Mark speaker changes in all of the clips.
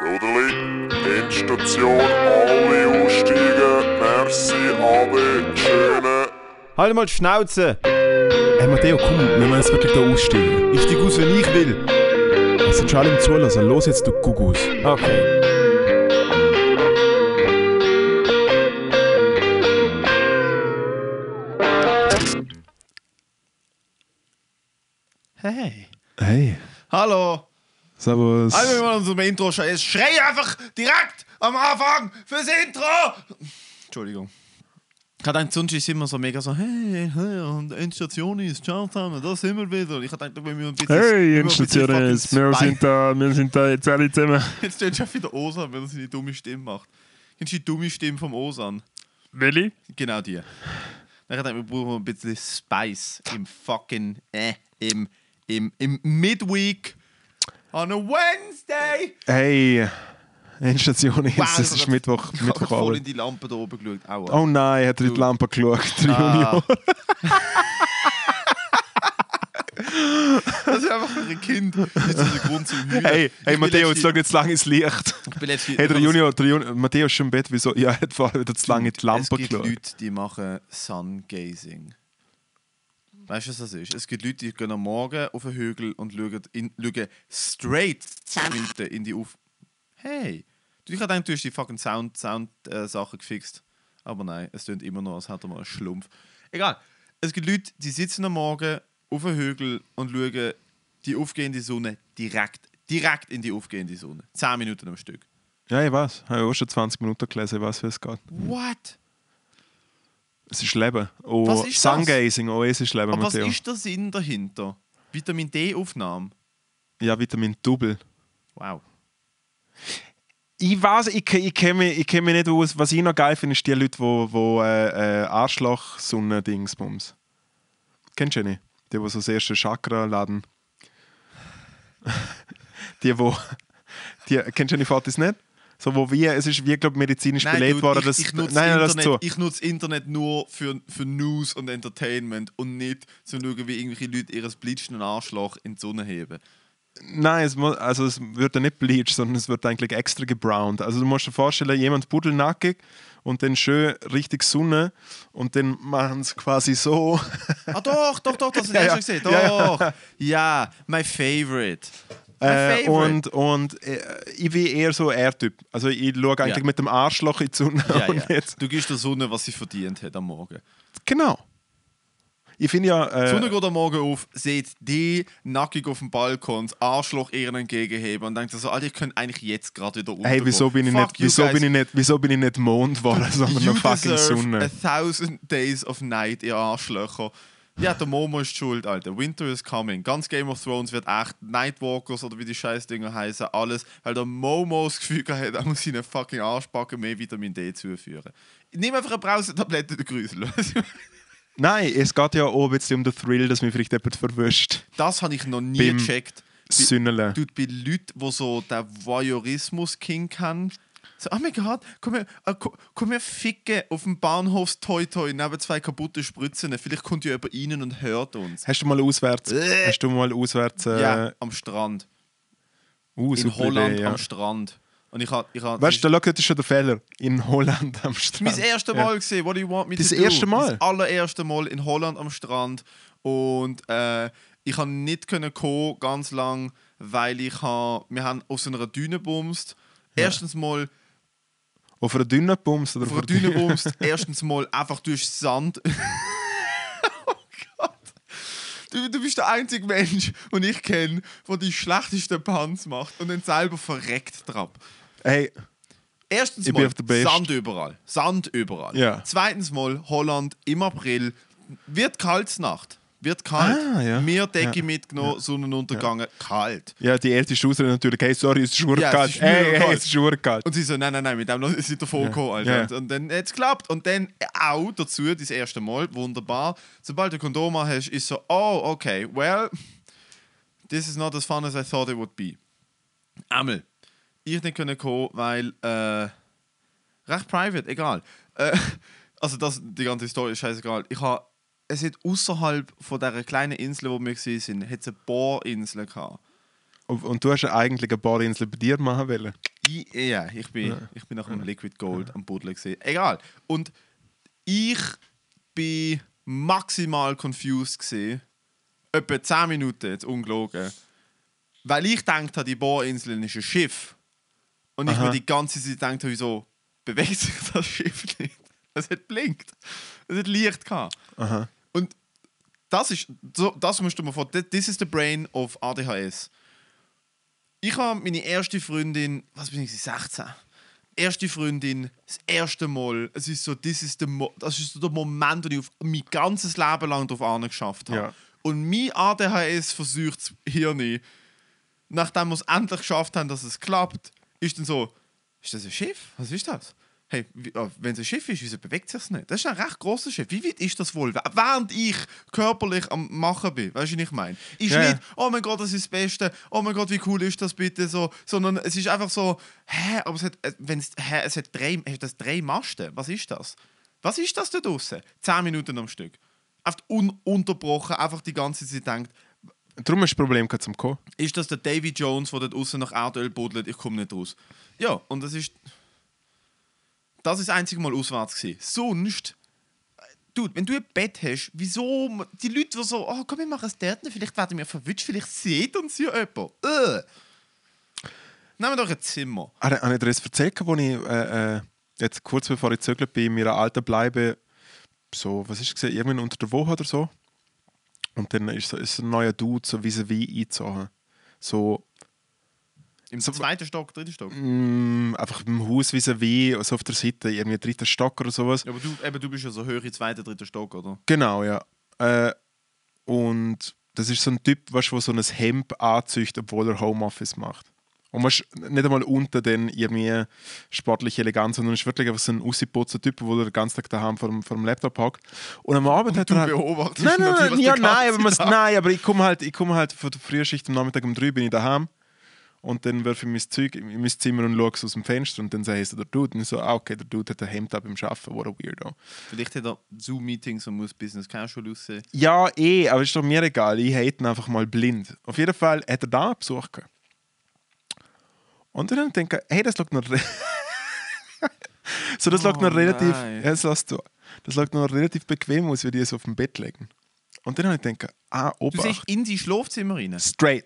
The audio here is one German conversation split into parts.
Speaker 1: Soderli, Endstation, alle aussteigen. Merci, Ade, schöne.
Speaker 2: Halt mal die Schnauze!
Speaker 3: Hey Matteo, komm, wir müssen jetzt wirklich da aussteigen.
Speaker 2: Ich steig aus, wenn ich will.
Speaker 3: Es sind schon alle im Zulassen. Los jetzt, du Gugus.
Speaker 2: Okay.
Speaker 3: Servus.
Speaker 4: Also, wir wollen unserem Intro schon. Jetzt schrei einfach direkt am Anfang fürs Intro. Entschuldigung. Gerade ein sonst ist immer so mega so, hey, hey, und Endstation ist, ciao zusammen, da sind wir wieder. Ich dachte, wenn wir ein bisschen.
Speaker 3: Hey, Endstation
Speaker 4: bisschen
Speaker 3: ist, wir sind da, wir sind da jetzt alle zusammen.
Speaker 4: Jetzt steht schon wieder Osan, wenn er seine dumme Stimme macht. Kennst du die dumme Stimme vom Osan?
Speaker 3: Willi?
Speaker 4: Genau die. Dann dachte ich, wir brauchen ein bisschen Spice im fucking, äh, im, im, im Midweek on a Wednesday.
Speaker 3: Hey, Endstation ist,
Speaker 4: Wow,
Speaker 3: es ist Mittwoch,
Speaker 4: Ich habe voll in die Lampe da oben geschaut. Aua.
Speaker 3: Oh nein, hat er in die Lampe geschaut, der
Speaker 4: Ah.
Speaker 3: Junior.
Speaker 4: Das ist einfach für ein Kind. Das ist der Grund zum Heulen.
Speaker 3: Hey, hey Matteo, jetzt schau jetzt lang ins Licht.
Speaker 4: Ich bin letzte-
Speaker 3: Hey, der Junior, der Junior, Matteo ist schon im Bett, wieso? Ja, er hat vorher wieder zu lange in die
Speaker 4: Es
Speaker 3: Lampe
Speaker 4: gibt
Speaker 3: geschaut.
Speaker 4: Leute, die machen Sungazing. Weißt du, was das ist? Es gibt Leute, die gehen am Morgen auf den Hügel und schauen, in, schauen straight 10 Minuten in die Auf. Hey! Du, ich dachte, du hast die fucking Sound, Sound äh, Sachen gefixt. Aber nein, es klingt immer noch, als hätte er mal einen Schlumpf. Egal. Es gibt Leute, die sitzen am Morgen auf den Hügel und schauen die aufgehende Sonne direkt, direkt in die aufgehende Sonne. 10 Minuten am Stück.
Speaker 3: Ja, ich weiß. Ich habe auch schon 20 Minuten gelesen, ich weiß, wie es geht.
Speaker 4: What?
Speaker 3: Es ist Leben. Oh,
Speaker 4: Was ist das?
Speaker 3: Sungazing, oh, es ist Leben,
Speaker 4: Aber was
Speaker 3: Matteo.
Speaker 4: ist der Sinn dahinter? Vitamin D-Aufnahme?
Speaker 3: Ja, Vitamin Double.
Speaker 4: Wow.
Speaker 3: Ich weiß, ich, ich kenne mich, ich kenn mich nicht aus. Was ich noch geil finde, ist die Leute, die wo, äh, äh, Arschloch-Sonne-Dingsbums. Kennst du die nicht? Die, die so das erste Chakra laden. die, wo. Die, kennst du die Fotos nicht? So, wo wie, es ist wie, glaube medizinisch belegt
Speaker 4: dude,
Speaker 3: worden,
Speaker 4: ich,
Speaker 3: dass.
Speaker 4: ich, nutze
Speaker 3: nein, nein, das
Speaker 4: Internet,
Speaker 3: zu.
Speaker 4: ich nutze Internet nur für, für News und Entertainment und nicht zu schauen, wie irgendwelche Leute ihr blitzenden Arschloch in die Sonne heben.
Speaker 3: Nein, es, mu- also es wird ja nicht bleached, sondern es wird eigentlich extra gebrowned. Also du musst dir vorstellen, jemand buddelnackig und dann schön richtig Sonne und dann machen sie quasi so.
Speaker 4: Ah doch, doch, doch, das hast du
Speaker 3: Ja,
Speaker 4: ja,
Speaker 3: ja.
Speaker 4: schon gesehen.
Speaker 3: Ja,
Speaker 4: Doch. Ja, my favorite.
Speaker 3: Äh, und und äh, ich bin eher so R-Typ. Also ich schaue eigentlich
Speaker 4: Ja.
Speaker 3: mit dem Arschloch in die Sonne.
Speaker 4: ja,
Speaker 3: und
Speaker 4: ja.
Speaker 3: Jetzt,
Speaker 4: Du gibst der Sonne, was sie verdient hat am Morgen.
Speaker 3: genau. Ich finde ja.
Speaker 4: Die Sonne
Speaker 3: Äh,
Speaker 4: geht am Morgen auf, seht die nackig auf dem Balkon, das Arschloch ihren entgegenheben und denkt so, Alter, ich könnte eigentlich jetzt gerade wieder
Speaker 3: hey,
Speaker 4: untergehen.
Speaker 3: wieso bin, ich
Speaker 4: Fuck
Speaker 3: nicht, wieso,
Speaker 4: guys.
Speaker 3: bin ich nicht, wieso bin ich nicht Mond geworden, sondern
Speaker 4: You
Speaker 3: eine fucking
Speaker 4: deserve
Speaker 3: Sonne?
Speaker 4: a thousand days of night, ihr Arschlöcher. Ja, der Momo ist schuld, Alter. Winter is coming. Ganz Game of Thrones wird echt Nightwalkers oder wie die Scheißdinger heißen, alles, weil der Momo das Gefühl hat, er muss seinen fucking Arschbacken mehr Vitamin D zuführen. Nimm einfach eine Brausetablette, der Grüsel.
Speaker 3: Nein, es geht ja auch ein bisschen um den Thrill, dass mich vielleicht jemand verwischt.
Speaker 4: Das habe ich noch nie
Speaker 3: Beim
Speaker 4: gecheckt. Bei-
Speaker 3: Sünnele.
Speaker 4: Dude, bei Leuten, die so den Voyeurismus-King haben, so, oh mein Gott, komm her, äh, ko- komm her ficken auf dem Bahnhof Toi Toi neben zwei kaputten Spritzen. Vielleicht kommt ja jemand rein und hört uns.
Speaker 3: Hast du mal auswärts?
Speaker 4: Äh.
Speaker 3: Hast du mal auswärts? Äh,
Speaker 4: ja, am Strand.
Speaker 3: uh,
Speaker 4: In Holland
Speaker 3: Idee, ja.
Speaker 4: am Strand. Und ich habe... Ich ha,
Speaker 3: Weißt du, da ist schon der Fehler. In Holland am Strand.
Speaker 4: mein erstes Mal gesehen. What do you want me
Speaker 3: Das
Speaker 4: to do?
Speaker 3: erste Mal?
Speaker 4: Das allererste Mal in Holland am Strand. Und äh, ich konnte nicht kommen, ganz lang, weil ich ha, wir haben aus einer Düne bumst. Erstens mal
Speaker 3: Auf einer dünnen Bums oder
Speaker 4: auf einer Düne bumst. Erstens mal einfach durch Sand. oh Gott. Du, du bist der einzige Mensch, den ich kenne, der die schlechtesten Punts macht und dann selber verreckt drauf.
Speaker 3: Hey,
Speaker 4: Erstens mal
Speaker 3: auf.
Speaker 4: Sand überall. Sand überall.
Speaker 3: Ja.
Speaker 4: Zweitens mal Holland im April. Wird kalt Nacht. Wird kalt.
Speaker 3: Ah, ja.
Speaker 4: Mir Decke
Speaker 3: Ja.
Speaker 4: mitgenommen, Sonnenuntergang, kalt.
Speaker 3: ja, die älteste Ausrede natürlich. Hey, sorry, es ist
Speaker 4: Ja,
Speaker 3: schwurkalt.
Speaker 4: es ist
Speaker 3: hey,
Speaker 4: kalt.
Speaker 3: es ist schwurkalt.
Speaker 4: Und sie so, nein, nein, nein, mit dem sind sie davon gekommen, Alter.
Speaker 3: Ja.
Speaker 4: Und, und dann hat es geklappt. Und dann auch dazu, das erste Mal, wunderbar. Sobald du Kondom hast, ist so, oh, okay, well, this is not as fun as I thought it would be. Einmal, ich nicht können kommen, weil, äh, recht private, egal. Äh, also das, die ganze Story ist scheißegal. Ich habe, es hat außerhalb von dieser kleinen Insel, wo wir gesehen sind, hat es eine Bohrinsel gehabt.
Speaker 3: Und, und du hast ja eigentlich eine Bohrinsel bei dir machen wollen.
Speaker 4: Ja, ich bin, ich bin nach dem Liquid Gold am Buddeln gesehen. Egal. Und ich bin maximal confused gesehen. Etwa 10 Minuten, jetzt ungelogen. Weil ich gedacht habe, die Bohrinsel ist ein Schiff. Und ich
Speaker 3: Aha.
Speaker 4: mir die ganze Zeit gedacht habe, wieso bewegt sich das Schiff nicht? Es hat blinkt. Es hat Licht gehabt.
Speaker 3: Aha.
Speaker 4: Das ist, so, das musst du mir vorstellen, this is the brain of ADHS. Ich habe meine erste Freundin, was bin ich, 16? Erste Freundin, das erste Mal, es ist so, this is the das ist so der Moment, wo ich auf mein ganzes Leben lang darauf geschafft habe.
Speaker 3: Ja.
Speaker 4: Und mein ADHS versucht das Hirn, nachdem wir es endlich geschafft haben, dass es klappt, ist dann so, ist das ein Schiff? Was ist das? Hey, ah, wenn es ein Schiff ist, wieso bewegt sich nicht? Das ist ein recht grosses Schiff. Wie weit ist das wohl? Während ich körperlich am Machen bin, weißt du, was ich meine? Ist
Speaker 3: ja.
Speaker 4: nicht, oh mein Gott, das ist das Beste, oh mein Gott, wie cool ist das bitte so, sondern es ist einfach so, hä, aber es hat, äh, wenn's, hä, es hat drei, hat das drei Masten. Was ist das? Was ist das da draußen? Zehn Minuten am Stück. Einfach ununterbrochen, einfach die ganze Zeit denkt,
Speaker 3: Darum ist das Problem zum Kommen.
Speaker 4: ist das der Davy Jones, der dort außen nach Erdöl buddelt, ich komme nicht raus. Ja, und das ist. Das ist das einzige Mal auswärts gewesen. Sonst. äh, Dude, wenn du ein Bett hast, wieso. Die Leute, die so, oh komm, wir machen es dort, vielleicht werden wir verwünscht, vielleicht sieht uns ja jemand. Äh. Nehmen wir doch ein Zimmer.
Speaker 3: Habe habe ich dir das erzählt, als ich äh, äh, jetzt kurz bevor ich zögert bin, in meiner alten Bleibe, so, was ist es, gewesen, irgendwann unter der Woche oder so. Und dann ist so, ist ein neuer Dude so vis-à-vis eingezogen. So,
Speaker 4: Im
Speaker 3: So-
Speaker 4: zweiten Stock, dritten Stock.
Speaker 3: mh, einfach im Haus vis-à-vis, so auf der Seite, irgendwie dritter Stock oder sowas.
Speaker 4: Ja, aber du, eben, du bist ja so höher, zweiter, dritter Stock, oder?
Speaker 3: Genau, ja. Äh, und das ist so ein Typ, weißt, der so ein Hemd anzieht, obwohl er Homeoffice macht. Und weißt, nicht einmal unter den irgendwie sportliche Eleganz, sondern ist wirklich einfach so ein ausgeputzer Typ, der den ganzen Tag daheim vor dem, vor dem Laptop hockt. Und am Abend hat
Speaker 4: Du
Speaker 3: er halt...
Speaker 4: beobachtest
Speaker 3: Nein, nein, nein, ja, nein, aber,
Speaker 4: Tag-
Speaker 3: nein, aber ich komme halt, ich komme halt von der Frühschicht am Nachmittag um drei bin ich daheim und dann werfe ich mein Zeug in mein Zimmer und schaue aus dem Fenster und dann sage ich so, der Dude. Und ich so, ah, okay, der Dude hat ein Hemd ab beim Arbeiten, what a weirdo.
Speaker 4: Vielleicht hat er Zoom-Meetings und muss Business Casual aussehen.
Speaker 3: Ja, eh, aber ist doch mir egal. Ich hate ihn einfach mal blind. Auf jeden Fall hat er da einen Besuch gehabt. Und dann denke ich, hey, das schaut noch. so, das schaut
Speaker 4: Oh
Speaker 3: noch relativ.
Speaker 4: nein.
Speaker 3: Ja, das, lässt du. das schaut noch relativ bequem aus, wie die es auf dem Bett legen. Und dann habe ich gedacht, ah,
Speaker 4: Du
Speaker 3: Obacht.
Speaker 4: siehst in sein Schlafzimmer rein.
Speaker 3: Straight.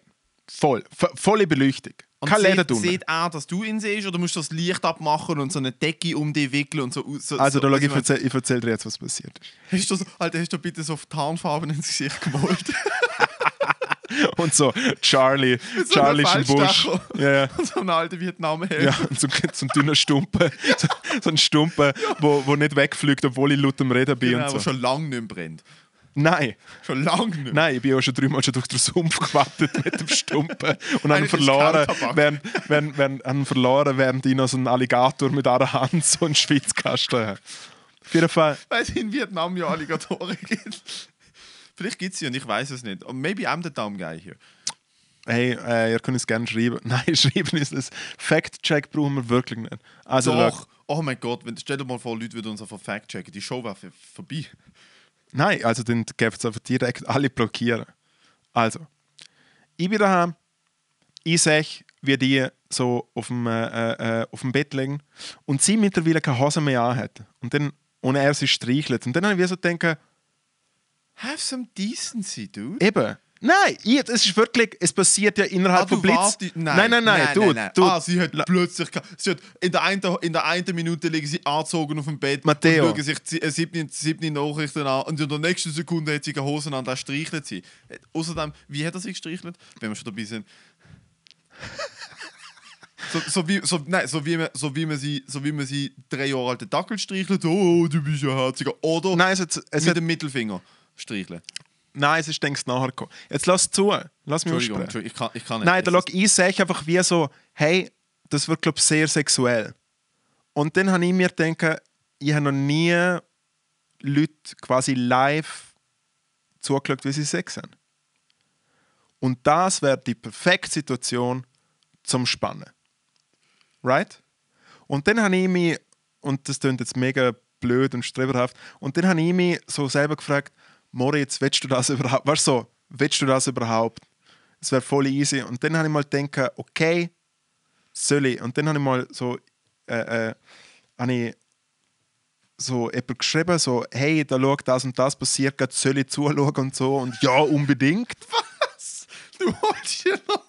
Speaker 3: Voll. Volle Beleuchtung.
Speaker 4: Und
Speaker 3: Kein Leder drunter.
Speaker 4: sieht er, dass du ihn siehst, oder musst du das Licht abmachen und so eine Decke um dich wickeln und so. so
Speaker 3: Also,
Speaker 4: so,
Speaker 3: da schau, ich, erzähl, ich erzähl dir jetzt, was passiert ist.
Speaker 4: hast du so, Alter, hast du bitte so Tarnfarben ins Gesicht gemalt?
Speaker 3: Und so, Charlie,
Speaker 4: so
Speaker 3: Charlie ist ein Busch. Ja, ja.
Speaker 4: so ein alter Vietnamheld.
Speaker 3: Ja, und so, so ein dünner Stumpen. So, so ein Stumpen, wo, wo nicht wegfliegt, obwohl ich laut am Reden bin.
Speaker 4: genau,
Speaker 3: und
Speaker 4: der
Speaker 3: so.
Speaker 4: schon lange nicht mehr brennt.
Speaker 3: Nein,
Speaker 4: Schon lange nicht
Speaker 3: nein, ich bin auch schon dreimal schon durch den Sumpf gewartet mit dem Stumpen und habe verloren, während, während, während, habe ihn verloren, während ich noch so einen Alligator mit einer Hand so einen Schwitzkasten habe. Auf jeden Fall,
Speaker 4: Weil es in Vietnam ja Alligatoren gibt. Vielleicht gibt es sie und ich weiß es nicht. Und maybe I'm the dumb guy here.
Speaker 3: hey, äh, ihr könnt es gerne schreiben. Nein, schreiben ist das. Fact-Check brauchen wir wirklich nicht. Also,
Speaker 4: Doch. Oh mein Gott, wenn, stell dir mal vor, Leute würden uns einfach fact-checken. Die Show wäre vorbei.
Speaker 3: Nein, also dann gäbe es einfach direkt alle blockieren. Also, ich bin daheim, ich sehe, wie die so auf dem, äh, äh, auf dem Bett liegen und sie mittlerweile keine Hose mehr anhat. Und dann, und er sie streichelt. Und dann habe ich so gedacht,
Speaker 4: Have some decency, dude.
Speaker 3: eben, nein, ich, es ist wirklich, es passiert ja innerhalb
Speaker 4: Ah, du
Speaker 3: von Blitz.
Speaker 4: wartest-
Speaker 3: nein, nein, nein, du,
Speaker 4: nein, nein.
Speaker 3: du,
Speaker 4: Ah, sie hat plötzlich. Sie hat in, der einen, in der einen Minute liegen sie angezogen auf dem Bett
Speaker 3: Matteo.
Speaker 4: und schauen sich die- äh, siebte, siebte Nachrichten an und in der nächsten Sekunde hat sie keine Hosen an, da streichelt sie. Äh, Außerdem, wie hat er sie gestreichelt? Wenn wir schon dabei sind. So, so, wie, so, nein, so, wie man, so, wie man sie, so wie man sie drei Jahre alte Dackel streichelt, oh, du bist ja herziger. Oder
Speaker 3: nein, es, hat, es
Speaker 4: mit dem Mittelfinger streicheln.
Speaker 3: Nein, es ist denkst nachher gekommen. Jetzt lass zu, lass mich
Speaker 4: Entschuldigung. Entschuldigung, ich kann, ich kann nicht.
Speaker 3: Nein, da schau, ich sehe einfach wie so, hey, das wird, glaube ich, sehr sexuell. Und dann habe ich mir gedacht, ich habe noch nie Leute quasi live zugeschaut, wie sie Sex haben. Und das wäre die perfekte Situation zum Spannen. Right? Und dann habe ich mich, und das klingt jetzt mega blöd und streberhaft, und dann habe ich mich so selber gefragt, Moritz, willst du das überhaupt? Weißt so, willst du das überhaupt? Es wäre voll easy. Und dann habe ich mal gedacht, okay, soll ich? Und dann habe ich mal so, äh, äh, so jemand geschrieben, so, hey, da schau, das und das passiert, soll ich zuschauen und so. Und ja, unbedingt.
Speaker 4: Du holst ja noch.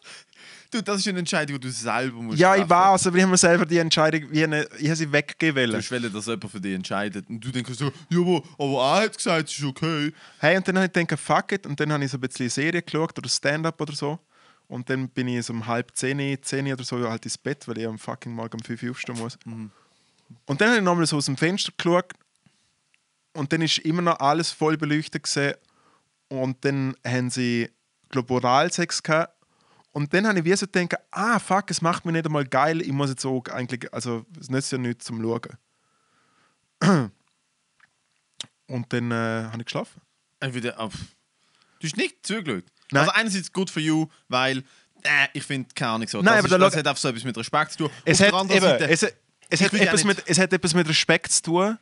Speaker 4: Du, das ist eine Entscheidung, die du selber musst
Speaker 3: Ja, ich
Speaker 4: treffen.
Speaker 3: weiß, aber ich habe mir selber die Entscheidung, wie eine, ich habe sie weggeben
Speaker 4: Du hast wollen, dass jemand für dich entscheidet. Und du denkst so, ja, aber, aber er hat gesagt, es ist okay.
Speaker 3: Hey, und dann habe ich gedacht, fuck it. Und dann habe ich so ein bisschen Serie geschaut oder Stand-up oder so. Und dann bin ich so um halb zehn, zehn oder so halt ins Bett, weil ich am fucking Morgen um fünf Uhr aufstehen muss. Und dann habe ich nochmal so aus dem Fenster geschaut. Und dann ist immer noch alles voll beleuchtet gesehen. Und dann haben sie, glaube Oralsex gehabt. Und dann habe ich wie so gedacht, ah fuck, es macht mich nicht einmal geil. Ich muss jetzt auch eigentlich, also es nützt ja nichts zum Schauen. Und dann äh, habe ich geschlafen.
Speaker 4: Ich würde, ah, pff. du hast nicht zugeschaut.
Speaker 3: Nein.
Speaker 4: Also einerseits good for you, weil äh, ich finde keine Ahnung so.
Speaker 3: Nein,
Speaker 4: das
Speaker 3: aber
Speaker 4: ist,
Speaker 3: da
Speaker 4: das hat einfach so etwas mit Respekt zu tun.
Speaker 3: Es hat, eben,
Speaker 4: Seite-
Speaker 3: es, es,
Speaker 4: Ich
Speaker 3: hat etwas mit, es hat etwas mit Respekt zu tun.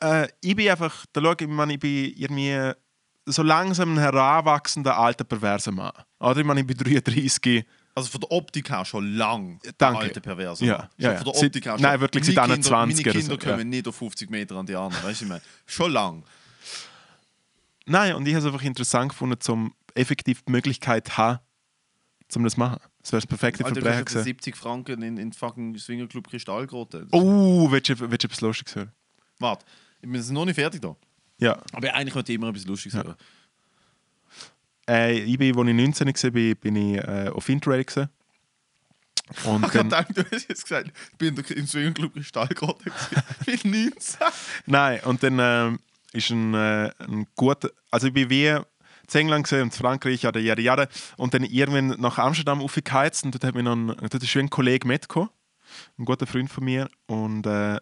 Speaker 3: Äh, ich bin einfach, da schau, ich, meine, ich bin irgendwie so langsam ein heranwachsender alter perverser Mann. Oder ich meine, ich bin 33.
Speaker 4: Also von der Optik her schon lang.
Speaker 3: Danke.
Speaker 4: Alte Perverse.
Speaker 3: Ja, ja,
Speaker 4: Von der. Optik her schon.
Speaker 3: nein, wirklich seit
Speaker 4: Meine
Speaker 3: 21
Speaker 4: Kinder,
Speaker 3: oder
Speaker 4: Meine Kinder
Speaker 3: so, ja.
Speaker 4: kommen nicht auf 50 Meter an die anderen. Weißt du, ich meine, schon lang.
Speaker 3: Nein, und ich habe es einfach interessant gefunden, zum effektiv die Möglichkeit zu haben, um das zu machen. Das wäre das perfekte
Speaker 4: Alter,
Speaker 3: Verbrechen gewesen.
Speaker 4: 70 Franken in, in fucking Swingerclub Kristallgrotte.
Speaker 3: Oh, willst du, willst du etwas Lustiges hören?
Speaker 4: Warte, ich bin noch nicht fertig da.
Speaker 3: Ja.
Speaker 4: Aber eigentlich möchte ich immer etwas Lustiges hören.
Speaker 3: Äh, ich bin, als ich 19 war, bin, ich äh, auf Interrail. Gewesen. Und
Speaker 4: Ich
Speaker 3: dann,
Speaker 4: dachte, du hast jetzt gesagt, ich bin im Swingerclub gewesen. Ich bin 19.
Speaker 3: Nein, und dann ähm, ist ein, äh, ein guter. Also, ich bin wie in England und in Frankreich, jada, jada, jada. Und dann irgendwann nach Amsterdam aufgeheizt und dort, hat mich noch ein, dort ist ein Kollege mitgekommen, ein guter Freund von mir. Und, äh,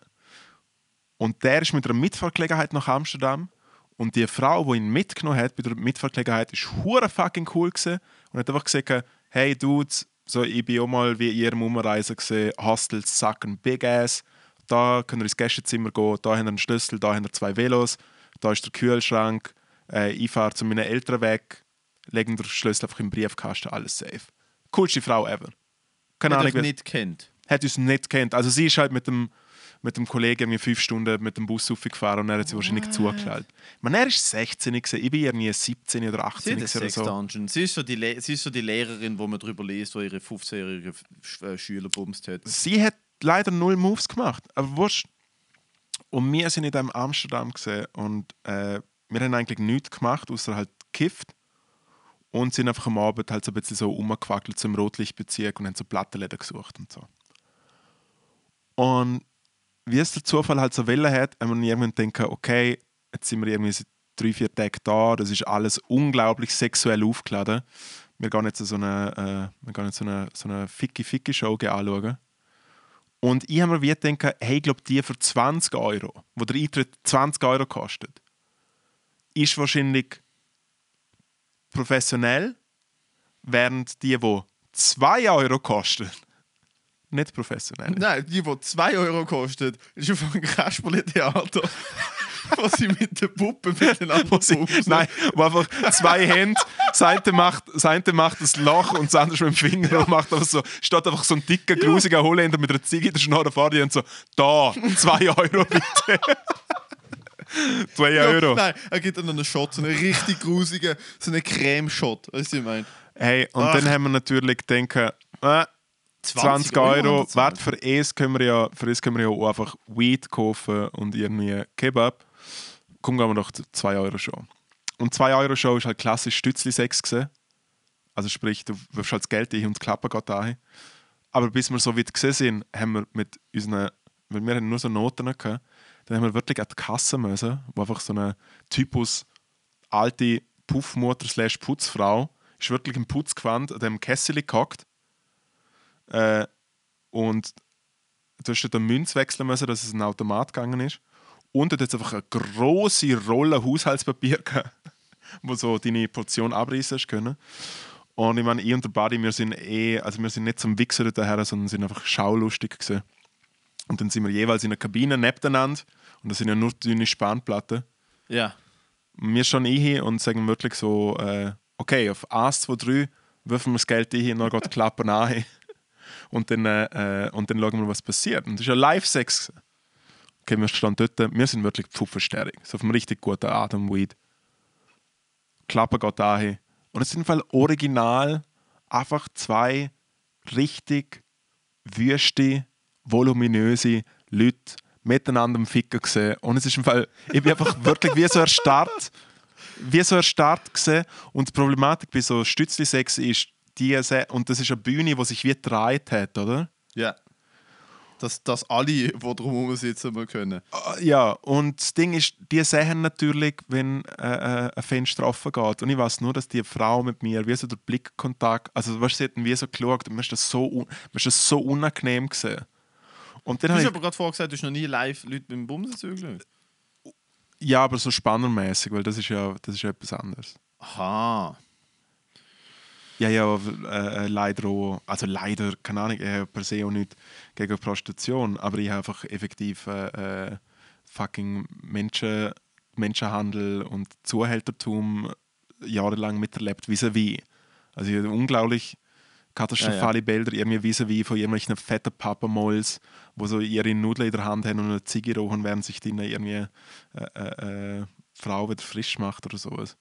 Speaker 3: und der ist mit einer Mitfahrgelegenheit nach Amsterdam. Und die Frau, die ihn mitgenommen hat bei der Mitfahrgelegenheit, ist hure fucking cool gewesen und hat einfach gesagt, hey Dudes, so, ich bin auch mal wie in ihrem Umreisen gesehen, Hostels sacken big ass. Da könnt ihr ins Gästezimmer gehen, da haben wir einen Schlüssel, da haben wir zwei Velos, da ist der Kühlschrank. Äh, ich fahre zu meinen Eltern weg, legen den Schlüssel einfach im Briefkasten, alles safe. Coolste Frau ever. Keine
Speaker 4: Wer
Speaker 3: Ahnung,
Speaker 4: das
Speaker 3: wer-
Speaker 4: nicht kennt.
Speaker 3: hat uns nicht kennt. Also sie ist halt mit dem, mit dem Kollegen irgendwie fünf Stunden mit dem Bus aufgefahren und er hat sie wahrscheinlich zugeklaut. Man, er ist 16 gewesen, ich bin irgendwie 17 oder
Speaker 4: Sie
Speaker 3: 18
Speaker 4: hat
Speaker 3: gewesen oder so.
Speaker 4: Dungeon. Sie ist, so die Le sie ist so die Lehrerin, wo man darüber liest, wo ihre 15-jährige Sch- äh, Schüler bumst hat.
Speaker 3: Sie hat leider null Moves gemacht, aber wurscht. Und wir sind in diesem Amsterdam gesehen und äh, wir haben eigentlich nichts gemacht, außer halt gekifft und sind einfach am Abend halt so ein bisschen so rumgewackelt zum Rotlichtbezirk und haben so Plattenläden gesucht und so. Und wie es der Zufall halt so wollen hat, haben wir irgendwann gedacht, okay, jetzt sind wir irgendwie seit drei, vier Tagen da, das ist alles unglaublich sexuell aufgeladen. Wir gehen jetzt so eine, äh, so eine, so eine Ficky-Ficky-Show anschauen. Und ich habe mir wie gedacht, hey, ich glaube, die für 20 Euro, wo der Eintritt 20 Euro kostet, ist wahrscheinlich professionell, während die, die 2 Euro kosten, nicht professionell.
Speaker 4: Nein, die, die 2 Euro kostet, ist auf einem Kasperle-Theater, wo sie mit den Puppen miteinander
Speaker 3: sie, nein, wo einfach zwei Hände, das eine macht, das eine macht das Loch und das andere mit dem Finger und macht einfach so, steht einfach so ein dicker, grusiger Holländer mit einer Ziege in der Schnorre vor dir und so, da, zwei Euro bitte. zwei
Speaker 4: Ja,
Speaker 3: Euro.
Speaker 4: Nein, er gibt dann einen Shot, so einen richtig grusigen, so einen Creme-Shot. Weißt du, was ich meine?
Speaker 3: Hey, und
Speaker 4: Ach.
Speaker 3: dann haben wir natürlich gedacht, äh, 20
Speaker 4: Euro
Speaker 3: Euro,
Speaker 4: haben wir
Speaker 3: warte, für es können wir ja, für es können wir ja auch einfach Weed kaufen und irgendwie Kebab. Komm, gehen wir doch 2 Euro Show. Und 2 Euro Show ist halt klassisch Stützli-Sex. Also sprich, du wirfst halt das Geld ein und die Klappe geht dahin. Aber bis wir so weit gesehen sind, haben wir mit unseren, weil wir hatten nur so Noten gehabt, dann haben wir wirklich an die Kasse müssen, wo einfach so eine Typus alte Puffmutter slash Putzfrau ist wirklich im Putzgewand an dem Kessel gehockt äh, und du hast eine Münze wechseln müssen, dass es ein Automat gegangen ist. Und hat es einfach eine große Rolle Haushaltspapier gehabt, wo so deine Portion abreißen können. Und ich meine, ich und der Buddy, wir sind eh, also wir sind nicht zum Wichser daher, sondern sind einfach schaulustig gewesen. Und dann sind wir jeweils in einer Kabine nebeneinander und das sind ja nur dünne Spanplatten.
Speaker 4: Ja.
Speaker 3: Wir schon ein und sagen wirklich so, äh, okay, auf 1, 2, 3 werfen wir das Geld ein und dann geht die Klappe an. Und dann, äh, und dann schauen wir, was passiert. Und das war ja Live-Sex. Okay, wir standen dort, wir sind wirklich Pfufferstärke. So auf einem richtig guten Atemweed. Klappe geht dahin. Und es sind im Fall original einfach zwei richtig wüste, voluminöse Leute miteinander am Ficken gesehen. Und es ist im Fall, ich bin einfach wirklich wie so erstarrt, wie so erstarrt gesehen. Und die Problematik bei so Stützli-Sex ist, die, und das ist eine Bühne, die sich wie gedreht hat, oder?
Speaker 4: Ja. Dass, dass alle, die drumherum sitzen, mal können.
Speaker 3: Äh, Ja, und das Ding ist, die sehen natürlich, wenn äh, äh, ein Fenster offen geht. Und ich weiß nur, dass die Frau mit mir, wie so der Blickkontakt, also weißt, sie hat wie so geschaut und mir ist das so, mir ist das so unangenehm gesehen. Und dann
Speaker 4: Du hast aber gerade vorher gesagt, du hast noch nie live Leute beim Bumsen zügeln.
Speaker 3: ja, aber so spannermäßig, weil das ist ja, das ist ja etwas anderes.
Speaker 4: Aha.
Speaker 3: Ja, ja, äh, äh, leider auch, also leider, keine Ahnung, ich habe per se auch nicht gegen Prostitution, aber ich habe einfach effektiv äh, äh, fucking Menschen, Menschenhandel und Zuhältertum jahrelang miterlebt, vis-à-vis. Also ich habe unglaublich katastrophale
Speaker 4: Ja,
Speaker 3: Bilder, irgendwie vis-à-vis von irgendwelchen fetten Papamols, wo so ihre Nudeln in der Hand haben und eine Ziege rauchen, während sich die irgendwie äh, äh, äh, Frau wieder frisch macht oder sowas.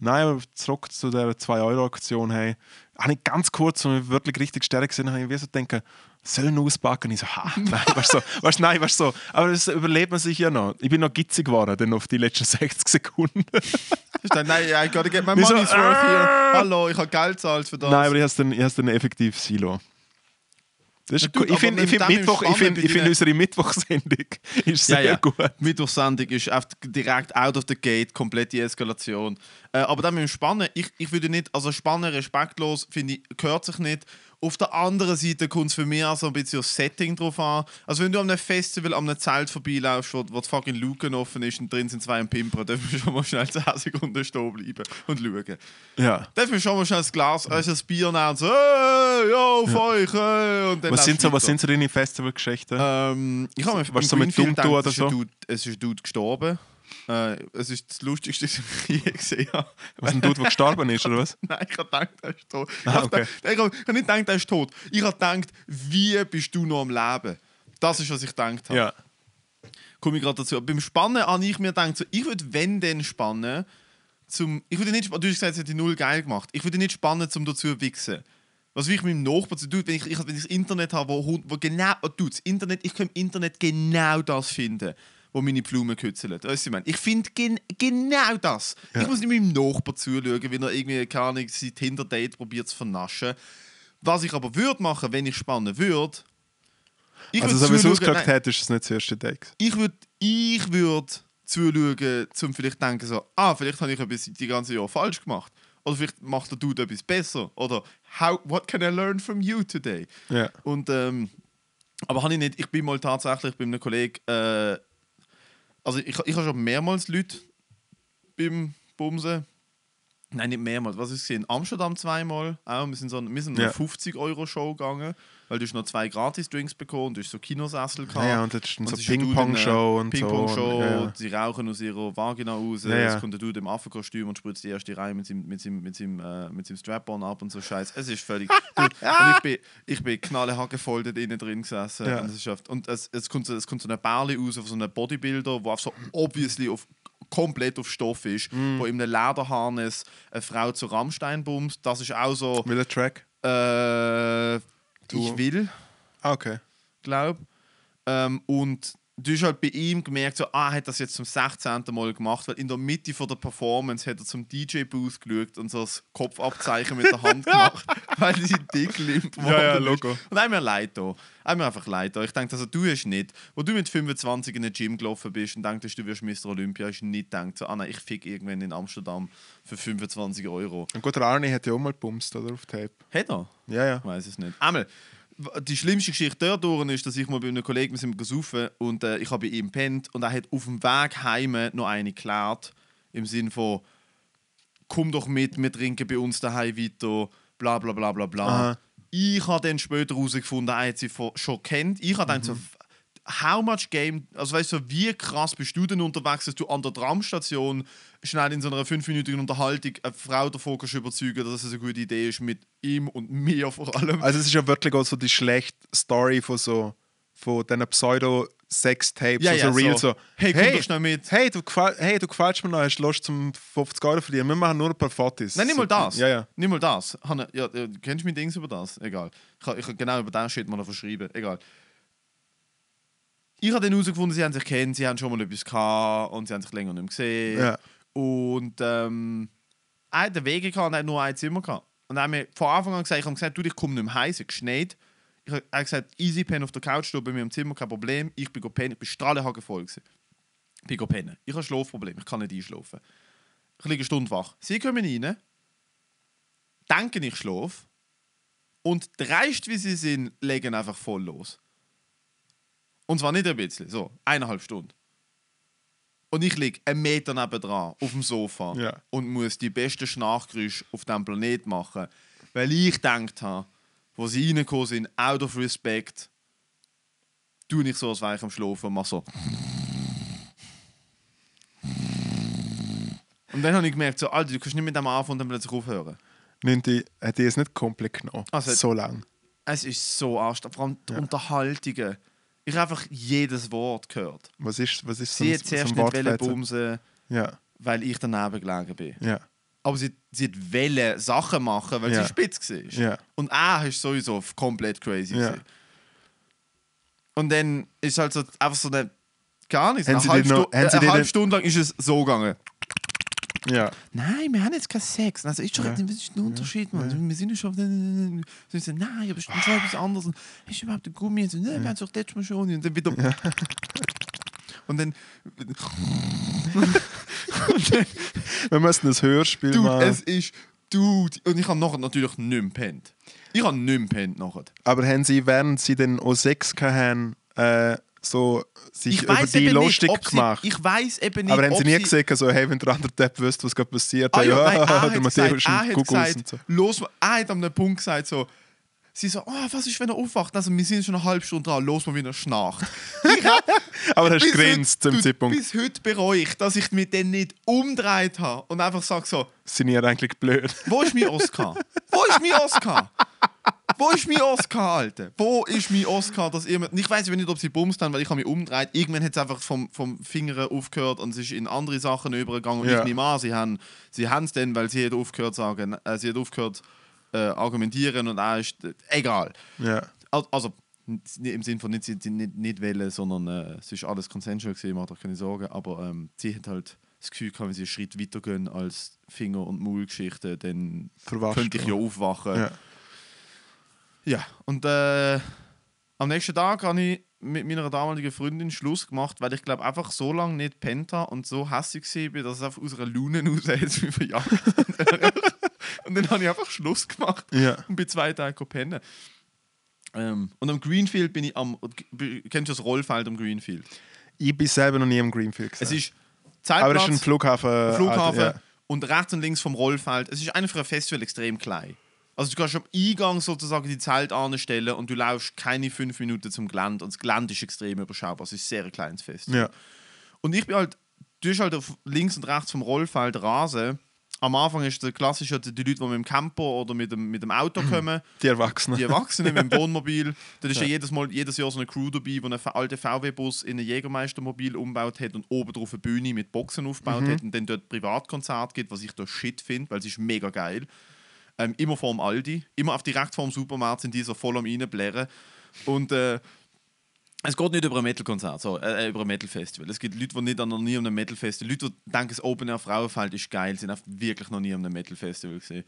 Speaker 3: Nein, aber zurück zu der 2-Euro-Aktion. Hey, habe ich ganz kurz, und ich wirklich richtig stark gesehen habe, ich wie so denken, sollen auspacken? Ich so, ha, nein, weißt du, so, weißt, nein, weißt du, so. aber das überlebt man sich ja noch. Ich bin noch gitzig geworden, dann auf die letzten 60 Sekunden.
Speaker 4: Ich dachte, nein, I gotta get my money's worth here. Hallo, ich habe Geld gezahlt für das.
Speaker 3: Nein, aber ich habe es dann, ich hab's dann effektiv Silo. Das ist
Speaker 4: gut,
Speaker 3: Ich finde find Mittwoch, ich find, ich find unsere Mittwochsendung ist sehr
Speaker 4: ja, ja.
Speaker 3: gut.
Speaker 4: Mittwochsendung ist einfach direkt out of the gate, komplette Eskalation. Äh, aber dann mit dem Spannen, ich, ich würde nicht, also Spannen respektlos, finde ich, gehört sich nicht. Auf der anderen Seite kommt es für mich auch so ein bisschen das Setting drauf an. Also wenn du an einem Festival, an einem Zelt vorbeilaufst, wo, wo die fucking Luken offen ist und drin sind zwei im Pimper, dürfen wir schon mal schnell 10 Sekunden stehen bleiben und schauen.
Speaker 3: Ja.
Speaker 4: Dürfen wir schon mal schnell das Glas, äh, das Bier nehmen und so, hey, yo, auf euch, hey, und dann
Speaker 3: Was sind, so, was sind so deine Festivalgeschichten?
Speaker 4: Ähm, ich habe mir
Speaker 3: Was so mit
Speaker 4: gedacht,
Speaker 3: oder
Speaker 4: ist ein
Speaker 3: so?
Speaker 4: Dude- Es ist ein Dude gestorben. Äh, es ist das Lustigste, was ich je gesehen habe.
Speaker 3: was ein Dude, der gestorben ist, oder was?
Speaker 4: Nein, ich habe gedacht, er ist tot. Ich
Speaker 3: Ah,
Speaker 4: habe
Speaker 3: okay.
Speaker 4: ich habe ich habe nicht gedacht, er ist tot. Ich habe gedacht, wie bist du noch am Leben? Das ist, was ich gedacht habe.
Speaker 3: Ja.
Speaker 4: Komme ich gerade dazu. Beim Spannen habe ich mir gedacht, so, ich würde, wenn denn spannen, zum, ich würde nicht, du hast gesagt, es hätte null geil gemacht. Ich würde nicht spannen, um dazu zu wichsen. Was will ich mit meinem Nachbarn zu tun, wenn ich, ich, wenn ich das Internet habe, wo, wo genau, oh, du, das Internet, ich kann im Internet genau das finden, wo meine Blumen kützeln. Weißt du, ich meine? Ich finde gen, genau das. Ich muss nicht meinem Nachbarn zuschauen, wenn er irgendwie, keine Ahnung, sein Tinder-Date probiert zu vernaschen. Was ich aber würde machen, wenn ich spannen würde, ich
Speaker 3: Also,
Speaker 4: würde
Speaker 3: so wie es ausgeschaut hat, ist es nicht das erste Date.
Speaker 4: ich würde ich würd zuschauen, zum vielleicht denken so, ah, vielleicht habe ich etwas die ganze Jahr falsch gemacht. Oder vielleicht macht der Dude etwas besser. Oder how, what can I learn from you today?
Speaker 3: Ja.
Speaker 4: Und, ähm, aber habe ich nicht, ich bin mal tatsächlich bei einem Kollegen, äh, also ich, ich habe schon mehrmals Leute beim Bumsen, nein, nicht mehrmals, was ist es? In Amsterdam zweimal, auch, wir sind so, wir sind
Speaker 3: Ja.
Speaker 4: eine 50-Euro-Show gegangen, weil du hast noch zwei Gratis-Drinks bekommen, du hast so Kinosessel gehabt.
Speaker 3: Ja, und das ist dann so Ping-Pong-Show
Speaker 4: in
Speaker 3: und.
Speaker 4: Ping-Pong-Show,
Speaker 3: Ja, ja.
Speaker 4: sie rauchen aus ihrer Vagina raus,
Speaker 3: Ja, ja.
Speaker 4: es kommt der Dude im Affenkostüm und spritzt die erste Reihe mit seinem, mit seinem, mit seinem, äh, mit seinem Strap-on ab und so Scheiß. Es ist völlig... du, und ich bin, ich bin knallhaargefoldet innen drin gesessen.
Speaker 3: Ja.
Speaker 4: Und, es, ist und es, es, kommt so, es kommt so ein Bärli raus auf so einen Bodybuilder, der so obviously auf komplett auf Stoff ist,
Speaker 3: Mm.
Speaker 4: wo in einem Lederharness eine Frau zu Rammstein bumst. Das ist auch so...
Speaker 3: Will ein Track?
Speaker 4: Äh,
Speaker 3: Du-
Speaker 4: ich will
Speaker 3: Ah, okay.
Speaker 4: glaube ähm, Und du hast halt bei ihm gemerkt, so, ah, er hat das jetzt zum 16. Mal gemacht, weil in der Mitte von der Performance hat er zum DJ-Booth geschaut und so das Kopfabzeichen mit der Hand gemacht, weil sein Dick limp
Speaker 3: Ja, ja,
Speaker 4: worden ist.
Speaker 3: Logo.
Speaker 4: Und einem mir leid da. Einem einfach leid da. Ich denke, also du hast nicht, wo du mit 25 in den Gym gelaufen bist und dachtest, du wirst Mr. Olympia, hast nicht gedacht, so, ah nein, ich fick irgendwann in Amsterdam für 25 Euro.
Speaker 3: Und gut, der Arnie hat ja auch mal gebumst, oder? Auf Tape.
Speaker 4: Hat er?
Speaker 3: Ja, ja.
Speaker 4: Ich weiß es nicht. Einmal, die schlimmste Geschichte dadurch ist, dass ich mal bei einem Kollegen wir sind gesaufen und äh, ich habe bei ihm gepennt und er hat auf dem Weg heim noch eine geklärt. Im Sinn von, komm doch mit, wir trinken bei uns daheim weiter, bla bla bla bla bla.
Speaker 3: Aha.
Speaker 4: Ich habe dann später herausgefunden, er hat sie von- schon kennt. Ich habe dann so, how much game, also weißt du, wie krass bist du denn unterwegs, dass du an der Tramstation schnell in so einer fünfminütigen Unterhaltung eine Frau davon kannst überzeugen, dass es eine gute Idee ist mit ihm und mir vor allem.
Speaker 3: Also es ist ja wirklich auch so die schlechte Story von so von diesen Pseudo-Sex-Tapes,
Speaker 4: Ja,
Speaker 3: also
Speaker 4: ja,
Speaker 3: real
Speaker 4: so.
Speaker 3: so.
Speaker 4: Hey, komm doch schnell mit.
Speaker 3: Hey, du, hey, du gefällst mir noch, hast du Lust zum 50 Euro verdienen? Wir machen nur ein paar Fotos.
Speaker 4: Nein, nicht mal
Speaker 3: So,
Speaker 4: das.
Speaker 3: Ja, ja.
Speaker 4: Nicht mal das. Hanne, ja, kennst du mein Dings über das? Egal. Ich ich genau über das Shit mal noch verschrieben. Egal. Ich habe dann herausgefunden, sie haben sich kennt, sie haben schon mal etwas gehabt und sie haben sich länger nicht mehr gesehen.
Speaker 3: Ja.
Speaker 4: Und ähm, er hat den Weg gehabt und hat nur ein Zimmer gehabt. Und er hat mir von Anfang an gesagt, ich habe gesagt, du, ich komme nicht mehr heim, es hat geschneit. Ich habe er gesagt, easy pen auf der Couch, du bei mir im Zimmer, kein Problem. Ich bin pennen, ich bin strahlenhagen voll gewesen. Ich bin pennen. Ich habe ein Schlafproblem, ich kann nicht einschlafen. Ich liege eine Stunde wach. Sie kommen rein, denken, ich schlafe und dreist wie sie sind, legen einfach voll los. Und zwar nicht ein bisschen, so, eineinhalb Stunden. Und ich liege einen Meter nebendran auf dem Sofa
Speaker 3: Ja.
Speaker 4: und muss die besten Schnarchgeräusche auf diesem Planet machen, weil ich gedacht habe, wo sie reingekommen sind, out of respect, tue ich so, als wäre ich am Schlafen und mache so. Und dann habe ich gemerkt, so, Alter, du kannst nicht mit dem anfangen und dann plötzlich aufhören.
Speaker 3: Nimmt die, hat die es nicht komplett genommen.
Speaker 4: Also-
Speaker 3: so lang.
Speaker 4: Es ist so anstrengend. Vor allem die Unterhaltungen. Ich habe einfach jedes Wort gehört.
Speaker 3: Was ist, was ist so
Speaker 4: Sie
Speaker 3: ein,
Speaker 4: hat
Speaker 3: so
Speaker 4: zuerst
Speaker 3: ein
Speaker 4: nicht bumsen,
Speaker 3: Ja,
Speaker 4: weil ich daneben gelegen bin.
Speaker 3: ja.
Speaker 4: Aber sie, sie hat wollen Sachen machen, weil
Speaker 3: Ja.
Speaker 4: sie spitz war.
Speaker 3: Ja.
Speaker 4: Und er ist sowieso komplett crazy.
Speaker 3: Ja.
Speaker 4: gewesen. Und dann ist halt so einfach so eine. Gar nichts. Eine
Speaker 3: sie
Speaker 4: halbe,
Speaker 3: noch-
Speaker 4: Stu
Speaker 3: sie
Speaker 4: eine halbe Stunde lang ist es so gegangen.
Speaker 3: Ja.
Speaker 4: Nein, wir haben jetzt keinen Sex. Also ist doch,
Speaker 3: Ja.
Speaker 4: was ist der Unterschied, Mann? Wir sind ja schon. So ich so, nein, aber es ist schon etwas anderes. Und ist überhaupt ein Gummi? Und so, nein, wir haben es doch letztes Mal schon. Und dann wieder. Und dann. und dann
Speaker 3: Wir müssen ein Hörspiel
Speaker 4: Dude,
Speaker 3: machen.
Speaker 4: es ist. Dude. Und ich habe nachher natürlich nicht mehr gepennt. Ich habe nicht mehr gepennt nachher.
Speaker 3: Aber haben sie, während sie dann auch Sex hatten, äh, so sich
Speaker 4: Ich
Speaker 3: über
Speaker 4: weiß
Speaker 3: die
Speaker 4: eben
Speaker 3: lustig
Speaker 4: nicht,
Speaker 3: gemacht?
Speaker 4: Sie, ich weiß eben nicht,
Speaker 3: aber haben sie nie gesagt, so, hey, wenn der andere Depp wüsste, was gerade passiert,
Speaker 4: Ah,
Speaker 3: dann,
Speaker 4: ja, nein, er
Speaker 3: der Matthäus
Speaker 4: gesagt
Speaker 3: und so.
Speaker 4: los, er hat an einem Punkt gesagt so, sie so, oh, was ist, wenn er aufwacht? Also, wir sind schon eine halbe Stunde dran, los mal, wie er schnarcht.
Speaker 3: Aber hast grinst zum Zeitpunkt.
Speaker 4: Bis heute bereue ich, dass ich mich dann nicht umgedreht habe und einfach sage so,
Speaker 3: Sind ihr eigentlich blöd?
Speaker 4: wo ist mein Oscar? Wo ist mein Oscar? Wo ist mein Oscar, Alter? Wo ist mein Oscar, dass ihr... Ich weiß nicht, ob sie bumst haben, weil ich habe mich umgedreht. Irgendwann hat es einfach vom, vom Finger aufgehört und es ist in andere Sachen übergegangen. Und
Speaker 3: Ja.
Speaker 4: ich nehme an, sie haben sie es dann, weil sie hat aufgehört sagen, äh, sie hat aufgehört äh, argumentieren und er ist... Äh, egal.
Speaker 3: Ja.
Speaker 4: Al- Also, im Sinne von nicht, sie nicht, nicht wählen, sondern äh, es ist alles consensual gewesen, macht euch keine Sorgen. Aber ähm, sie hat halt das Gefühl gehabt, wenn sie einen Schritt weiter gehen als Finger- und Maulgeschichte, dann könnte ich ja aufwachen.
Speaker 3: Ja.
Speaker 4: Ja, und äh, am nächsten Tag habe ich mit meiner damaligen Freundin Schluss gemacht, weil ich glaube einfach so lange nicht pennt habe und so hässlich war, dass es einfach aus einer Laune raus jetzt mich verjagt. Und dann habe ich einfach Schluss gemacht
Speaker 3: Ja.
Speaker 4: und bin zwei Tage pennen. Ähm, und am Greenfield bin ich am. Kennst du das Rollfeld am Greenfield?
Speaker 3: Ich bin selber noch nie im Greenfield
Speaker 4: Es
Speaker 3: gewesen.
Speaker 4: ist
Speaker 3: Aber es
Speaker 4: Zeitplatz,
Speaker 3: ist ein Flughafen.
Speaker 4: Flughafen
Speaker 3: Alter,
Speaker 4: und rechts und links vom Rollfeld. Es ist einfach ein Festival extrem klein. Also du kannst am Eingang sozusagen die Zelt anstellen und du laufst keine fünf Minuten zum Gelände und das Gelände ist extrem überschaubar. Es ist ein sehr kleines
Speaker 3: Ja.
Speaker 4: Festival.
Speaker 3: ja.
Speaker 4: Und ich bin halt, du hast halt auf links und rechts vom Rollfeld Rasen. Am Anfang ist der klassische, die Leute, die mit dem Camper oder mit dem, mit dem Auto kommen,
Speaker 3: Die Erwachsenen.
Speaker 4: die Erwachsenen mit dem Wohnmobil. Da ist ja. jedes, Mal, jedes Jahr so eine Crew dabei, die einen alten VW-Bus in ein Jägermeistermobil umgebaut hat und oben drauf eine Bühne mit Boxen aufgebaut hat und dann dort Privatkonzert gibt, was ich da shit finde, weil es ist mega geil. Ähm, immer vorm Aldi, immer auf direkt vorm Supermarkt sind die so voll am reinblären. Und äh, es geht nicht über ein Metal-Konzert, so, äh, über ein Metal-Festival. Es gibt Leute, die nicht noch nie an einem Metal-Festival, Leute, die denken, das Open Air Frauenfeld ist geil, sind wirklich noch nie an einem Metal-Festival gesehen.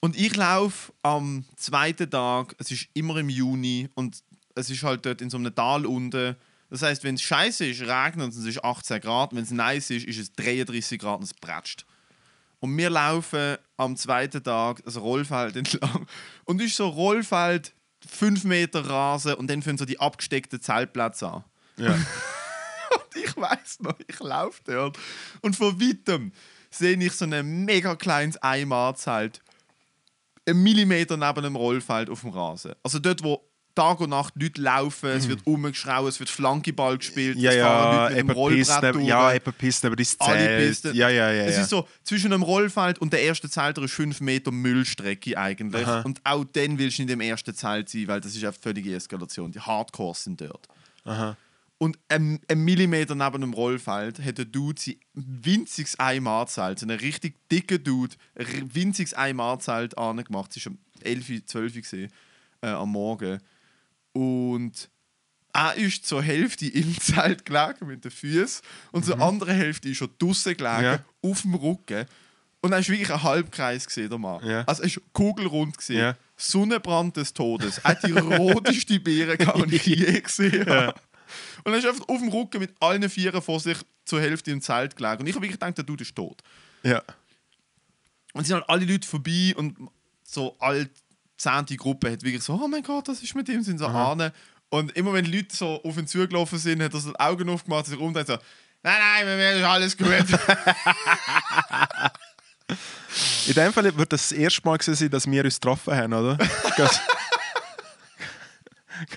Speaker 4: Und ich laufe am zweiten Tag, es ist immer im Juni und es ist halt dort in so einem Tal unten. Das heißt, wenn es scheiße ist, regnet und es ist 18 Grad, wenn es nice ist, ist es 33 Grad und es prätscht. Und wir laufen am zweiten Tag das Rollfeld entlang. Und ist so Rollfeld, 5 Meter Rasen und dann fangen so die abgesteckten Zeltplätze an.
Speaker 3: Ja.
Speaker 4: Und ich weiß noch, ich laufe dort und von weitem sehe ich so ein mega kleines Einmarzelt einen Millimeter neben dem Rollfeld auf dem Rasen. Also dort, wo Tag und Nacht Leute laufen, es wird umgeschraubt, es wird Flankeball gespielt,
Speaker 3: Mhm. Ja,
Speaker 4: es
Speaker 3: ja,
Speaker 4: fahren Leute mit dem
Speaker 3: eben
Speaker 4: Rollbrett
Speaker 3: Pisten,
Speaker 4: durch.
Speaker 3: ja, eben Pisten über das Zelt. Ja, ja, ja.
Speaker 4: Es
Speaker 3: ja.
Speaker 4: ist so, zwischen einem Rollfeld und der ersten Zelter ist 5 Meter Müllstrecke eigentlich.
Speaker 3: Aha.
Speaker 4: Und auch dann willst du nicht im ersten Zelt sein, weil das ist eine völlige Eskalation. Die Hardcores sind dort.
Speaker 3: Aha.
Speaker 4: Und ein, ein Millimeter neben dem Rollfeld hat der Dude sein winziges Eimarzelt, so ein richtig dicker Dude, ein winziges Eimarzelt angemacht. Es war um 11, 12 gesehen, äh, am Morgen. Und er ist zur Hälfte im Zelt gelegen mit den Füßen und zur anderen Hälfte ist er draußen gelegen,
Speaker 3: Mhm. Ja.
Speaker 4: auf dem Rücken. Und er ist wirklich ein Halbkreis gesehen, der Mann.
Speaker 3: Ja.
Speaker 4: Also er ist kugelrund gesehen.
Speaker 3: Ja.
Speaker 4: Sonnenbrand des Todes. Er hat die roteste Beere die ich je gesehen habe. Und er ist einfach auf dem Rücken mit allen Vieren vor sich zur Hälfte im Zelt gelegen. Und ich habe wirklich gedacht, der Dude ist tot.
Speaker 3: ja.
Speaker 4: Und sind halt alle Leute vorbei und so alle zehnte Gruppe hat wirklich so, oh mein Gott, was ist mit ihm? Sind so Ahnen. Und immer wenn Leute so auf ihn zugelaufen sind, hat er so die Augen aufgemacht, sich umgedreht so, nein, nein, bei mir ist alles gut.
Speaker 3: In dem Fall wird das das erste Mal sein, dass wir uns getroffen haben, oder?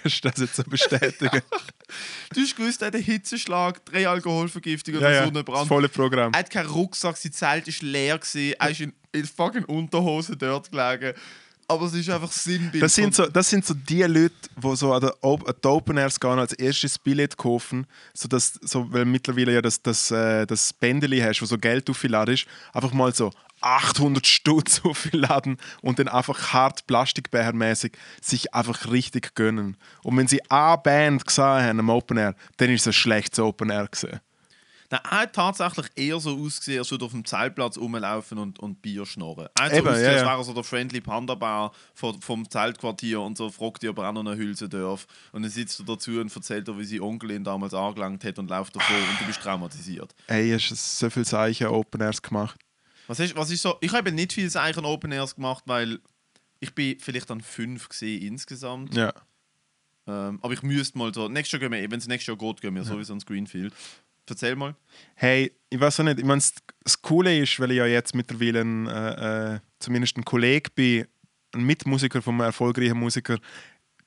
Speaker 3: Kannst du das jetzt so bestätigen?
Speaker 4: du hast gewusst, er hat einen Hitzeschlag, drei Alkoholvergiftungen
Speaker 3: ja,
Speaker 4: und
Speaker 3: ja. Das
Speaker 4: Sonnenbrand.
Speaker 3: volle Programm.
Speaker 4: Er hat keinen Rucksack, sein Zelt ist leer gewesen, er ist in, in fucking Unterhose dort gelegen. Aber es ist einfach Sinnbild.
Speaker 3: Das sind, so, das sind so die Leute, die so an, die Open Airs gehen, als erstes Billett kaufen, so dass, so, weil mittlerweile ja das, das, äh, das Bändeli hast, wo so Geld aufladest, einfach mal so 800 Stutz aufladen und dann einfach hart Plastikbechermäßig sich einfach richtig gönnen. Und wenn sie eine Band gesehen haben am Open Air, dann ist es ein schlechtes Open Air gesehen.
Speaker 4: Nein, er hat tatsächlich eher so ausgesehen, als würde er auf dem Zeltplatz rumlaufen und, und Bier schnorren. Er hat so
Speaker 3: Eben,
Speaker 4: ausgesehen,
Speaker 3: ja,
Speaker 4: als
Speaker 3: ja.
Speaker 4: wäre er so der Friendly Panda Bar vom, vom Zeltquartier und so fragt ihr, ob er auch noch eine Hülse darf. Und dann sitzt er dazu und erzählt dir, wie sein Onkel ihn damals angelangt hat und läuft davor und du bist traumatisiert.
Speaker 3: Ey, hast du so viel Zeichen Open Airs gemacht?
Speaker 4: Was ist, was ist so? Ich habe nicht viel Zeichen Open Airs gemacht, weil ich bin vielleicht an fünf gesehen insgesamt.
Speaker 3: Ja.
Speaker 4: Ähm, aber ich müsste mal so, nächstes Jahr gehen wir, wenn es nächstes Jahr geht, gehen wir sowieso ins Greenfield. Erzähl mal.
Speaker 3: Hey, ich weiß auch nicht, ich meine, das Coole ist, weil ich ja jetzt mittlerweile ein, äh, äh, zumindest ein Kollege bin, ein Mitmusiker von einem erfolgreichen Musiker,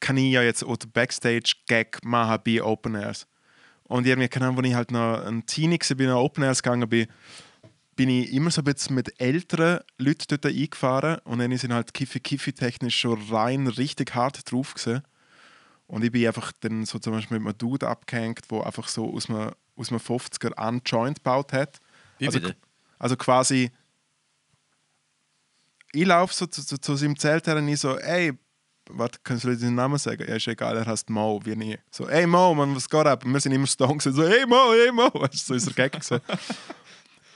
Speaker 3: kann ich ja jetzt auch den Backstage-Gag machen bei Open Airs. Und irgendwie, keine Ahnung, als ich halt noch ein Teenie war, bin, an Open Airs gegangen bin, bin ich immer so ein bisschen mit älteren Leuten dort eingefahren und dann sind halt Kiffi-Kiffi-technisch schon rein richtig hart drauf gewesen. Und ich bin einfach dann so zum Beispiel mit einem Dude abgehängt, der einfach so aus einem, aus einem 50er an Joint gebaut hat.
Speaker 4: Wie
Speaker 3: also,
Speaker 4: bitte?
Speaker 3: also quasi, ich laufe so zu, zu, zu seinem Zelt her und ich so, ey, warte, kannst du den Namen sagen? Ja, ist egal, er heißt Mo, wie nie. So, ey Mo, man, was geht ab? Und wir sind immer gewesen, so, hey Mo, hey Mo. Weißt du, so ist er Gag gewesen.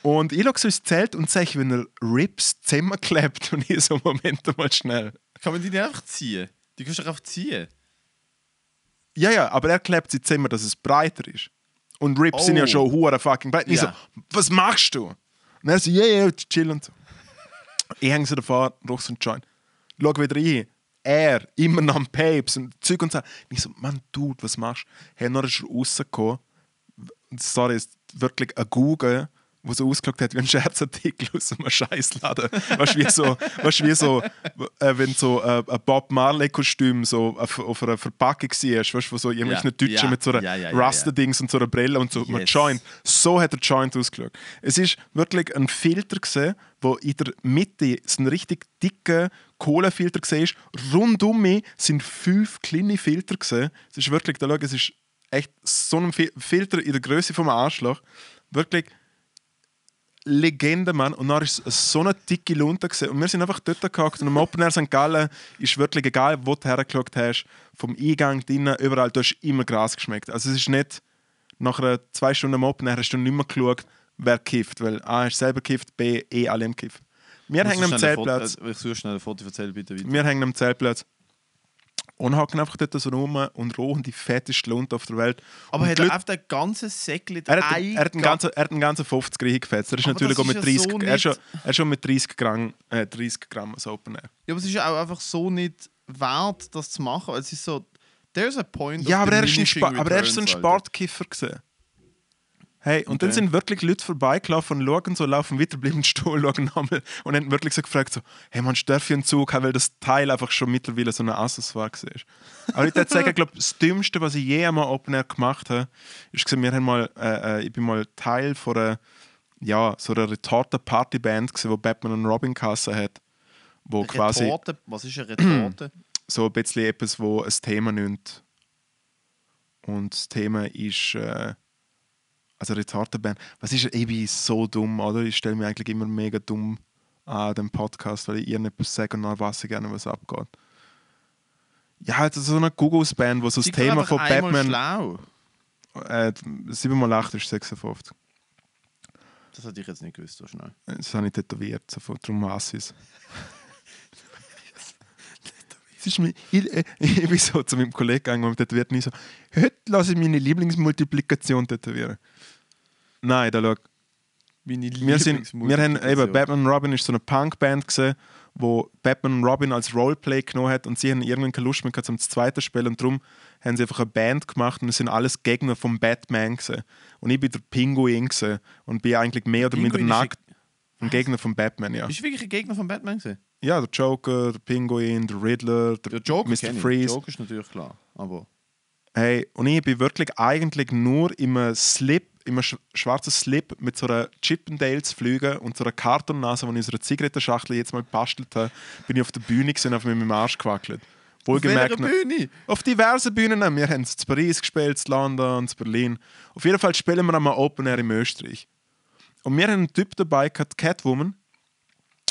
Speaker 3: Und ich schaue so ins Zelt und sehe, wenn er Rips zusammenklebt und ich so, Moment mal schnell.
Speaker 4: Kann man die nicht einfach ziehen? Die kannst du einfach ziehen.
Speaker 3: Ja, ja, aber er klebt sie Zimmer, dass es breiter ist. Und Rips sind ja
Speaker 4: Oh.
Speaker 3: schon hure fucking breit. Und Ich so, was machst du? Und er so, yeah, yeah, chill und so. Ich hänge so davor, so einen Joint. Schau wieder rein. Er, immer noch am Papes und Zeug und so. Und ich so, Mann, Dude, was machst du? Hey, dann ist er rausgekommen. Sorry, ist wirklich ein Google, wo so ausgeschaut hat wie ein Scherzartikel aus einem Scheißladen. Weißt du, wie so, weißt, du, wie so äh, wenn so äh, ein Bob Marley-Kostüm so auf, auf einer Verpackung siehst, weißt du, wo so irgendwelche
Speaker 4: Ja,
Speaker 3: Deutschen
Speaker 4: ja,
Speaker 3: mit so einer
Speaker 4: ja, ja,
Speaker 3: Rasta-Dings und so einer Brille und so einem
Speaker 4: Yes.
Speaker 3: Joint. So hat der Joint ausgeschaut. Es ist wirklich ein Filter gesehen, wo in der Mitte so ein richtig dicker Kohlefilter gesehen Rundum mich sind fünf kleine Filter gesehen. Es ist wirklich, da schau, es ist echt so ein Fi- Filter in der Größe vom Arschloch. Wirklich Legende, Mann. Und dann war es so eine dicke Lunte. Gewesen. Und wir sind einfach dort gehockt. Und am Open Air St. Gallen ist wirklich egal, wo du hergeschaut hast, vom Eingang, drinnen, überall, du hast immer Gras geschmeckt. Also es ist nicht, nach einer zwei Stunden am Open Air hast du nicht mehr geschaut, wer kifft. Weil A, hast du selber gekifft, B, eh alle im Kiff. Wir hängen am Zeltplatz.
Speaker 4: Ich suche schnell ein Foto, erzähl bitte weiter.
Speaker 3: Wir hängen am Zeltplatz. Und hocken einfach dort so rum und rochen die fetteste Lunte auf der Welt.
Speaker 4: Aber
Speaker 3: und
Speaker 4: hat er
Speaker 3: Leute-
Speaker 4: auf den ganzen Säckchen
Speaker 3: er hat, er hat einen ganzen, er hat einen ganzen 50 reingefetzt. Er ist
Speaker 4: Aber
Speaker 3: natürlich auch mit
Speaker 4: ist ja
Speaker 3: 30,
Speaker 4: so
Speaker 3: er, ist schon, er ist schon mit 30 Gramm, äh, 30 Gramm als Open Air.
Speaker 4: Ja, aber es ist ja auch einfach so nicht wert, das zu machen. Es ist so, there's a point
Speaker 3: Ja, aber er ist, ein aber er ist so ein. Sportkiffer. Gewesen. Hey, und dann
Speaker 4: Okay.
Speaker 3: sind wirklich Leute vorbeigelaufen und schauen so, laufen wieder, bleiben stehen, schauen nochmal und haben wirklich so gefragt, so, hey man, darf ich einen Zug haben, weil das Teil einfach schon mittlerweile so ein Accessoire war. Aber ich würde sagen, ich glaube, das Dümmste, was ich je einmal Open Air gemacht habe, ist, wir haben mal, äh, äh, ich bin mal Teil von einer, ja, so einer Retorte-Partyband, gewesen, wo Batman und Robin Kasse hat, wo quasi
Speaker 4: Retorte, was ist eine Retorte?
Speaker 3: so ein bisschen etwas, wo ein Thema nimmt. Und das Thema ist, äh, also Retardenband. Was ist, ich bin so dumm, oder? Ich stelle mich eigentlich immer mega dumm an dem Podcast, weil ich ihr nicht sage und dann weiß ich gerne, was abgeht. Ja, halt so eine Googles-Band, wo so das Thema von Batman.
Speaker 4: schlau.
Speaker 3: Äh, 7 mal 8 ist 56.
Speaker 4: Das hätte ich jetzt nicht gewusst, so schnell.
Speaker 3: Das habe ich tätowiert, so von darum weiß ich es. Ist mir, ich, äh, ich bin so zu meinem Kollegen gegangen und tätowiert nie so, heute lasse ich meine Lieblingsmultiplikation tätowieren. Nein, da schau.
Speaker 4: Meine
Speaker 3: Wir, sind, wir haben eben, Batman und Robin ist so eine Punkband gesehen, wo Batman und Robin als Roleplay genommen hat und sie haben irgendwann keine Lust mehr gehabt, zum zweiten Spielen und darum haben sie einfach eine Band gemacht und es sind alles Gegner vom Batman gesehen. Und ich bin der Pinguin und bin eigentlich mehr oder minder nackt. Ein Gegner von Batman, ja.
Speaker 4: Bist du wirklich ein Gegner von Batman gewesen?
Speaker 3: Ja, der Joker, der Pinguin, der Riddler, der
Speaker 4: Der Joker
Speaker 3: Mr. Freeze.
Speaker 4: Joker ist natürlich klar. Aber
Speaker 3: Hey, und ich bin wirklich eigentlich nur im Slip, im sch schwarzen Slip mit so einer Chippendales Flüge und so einer Kartonnase, die ich in so einer Zigarettenschachtel jetzt mal gebastelt habe, bin ich auf der Bühne gesehen, auf meinem Arsch gewackelt.
Speaker 4: auf
Speaker 3: Wohlgemerkt, noch-
Speaker 4: Bühne?
Speaker 3: auf diversen Bühnen. Wir haben es in Paris gespielt, in London, in Berlin. Auf jeden Fall spielen wir einmal Open Air in Österreich. Und wir haben einen Typ dabei, gehabt, Catwoman,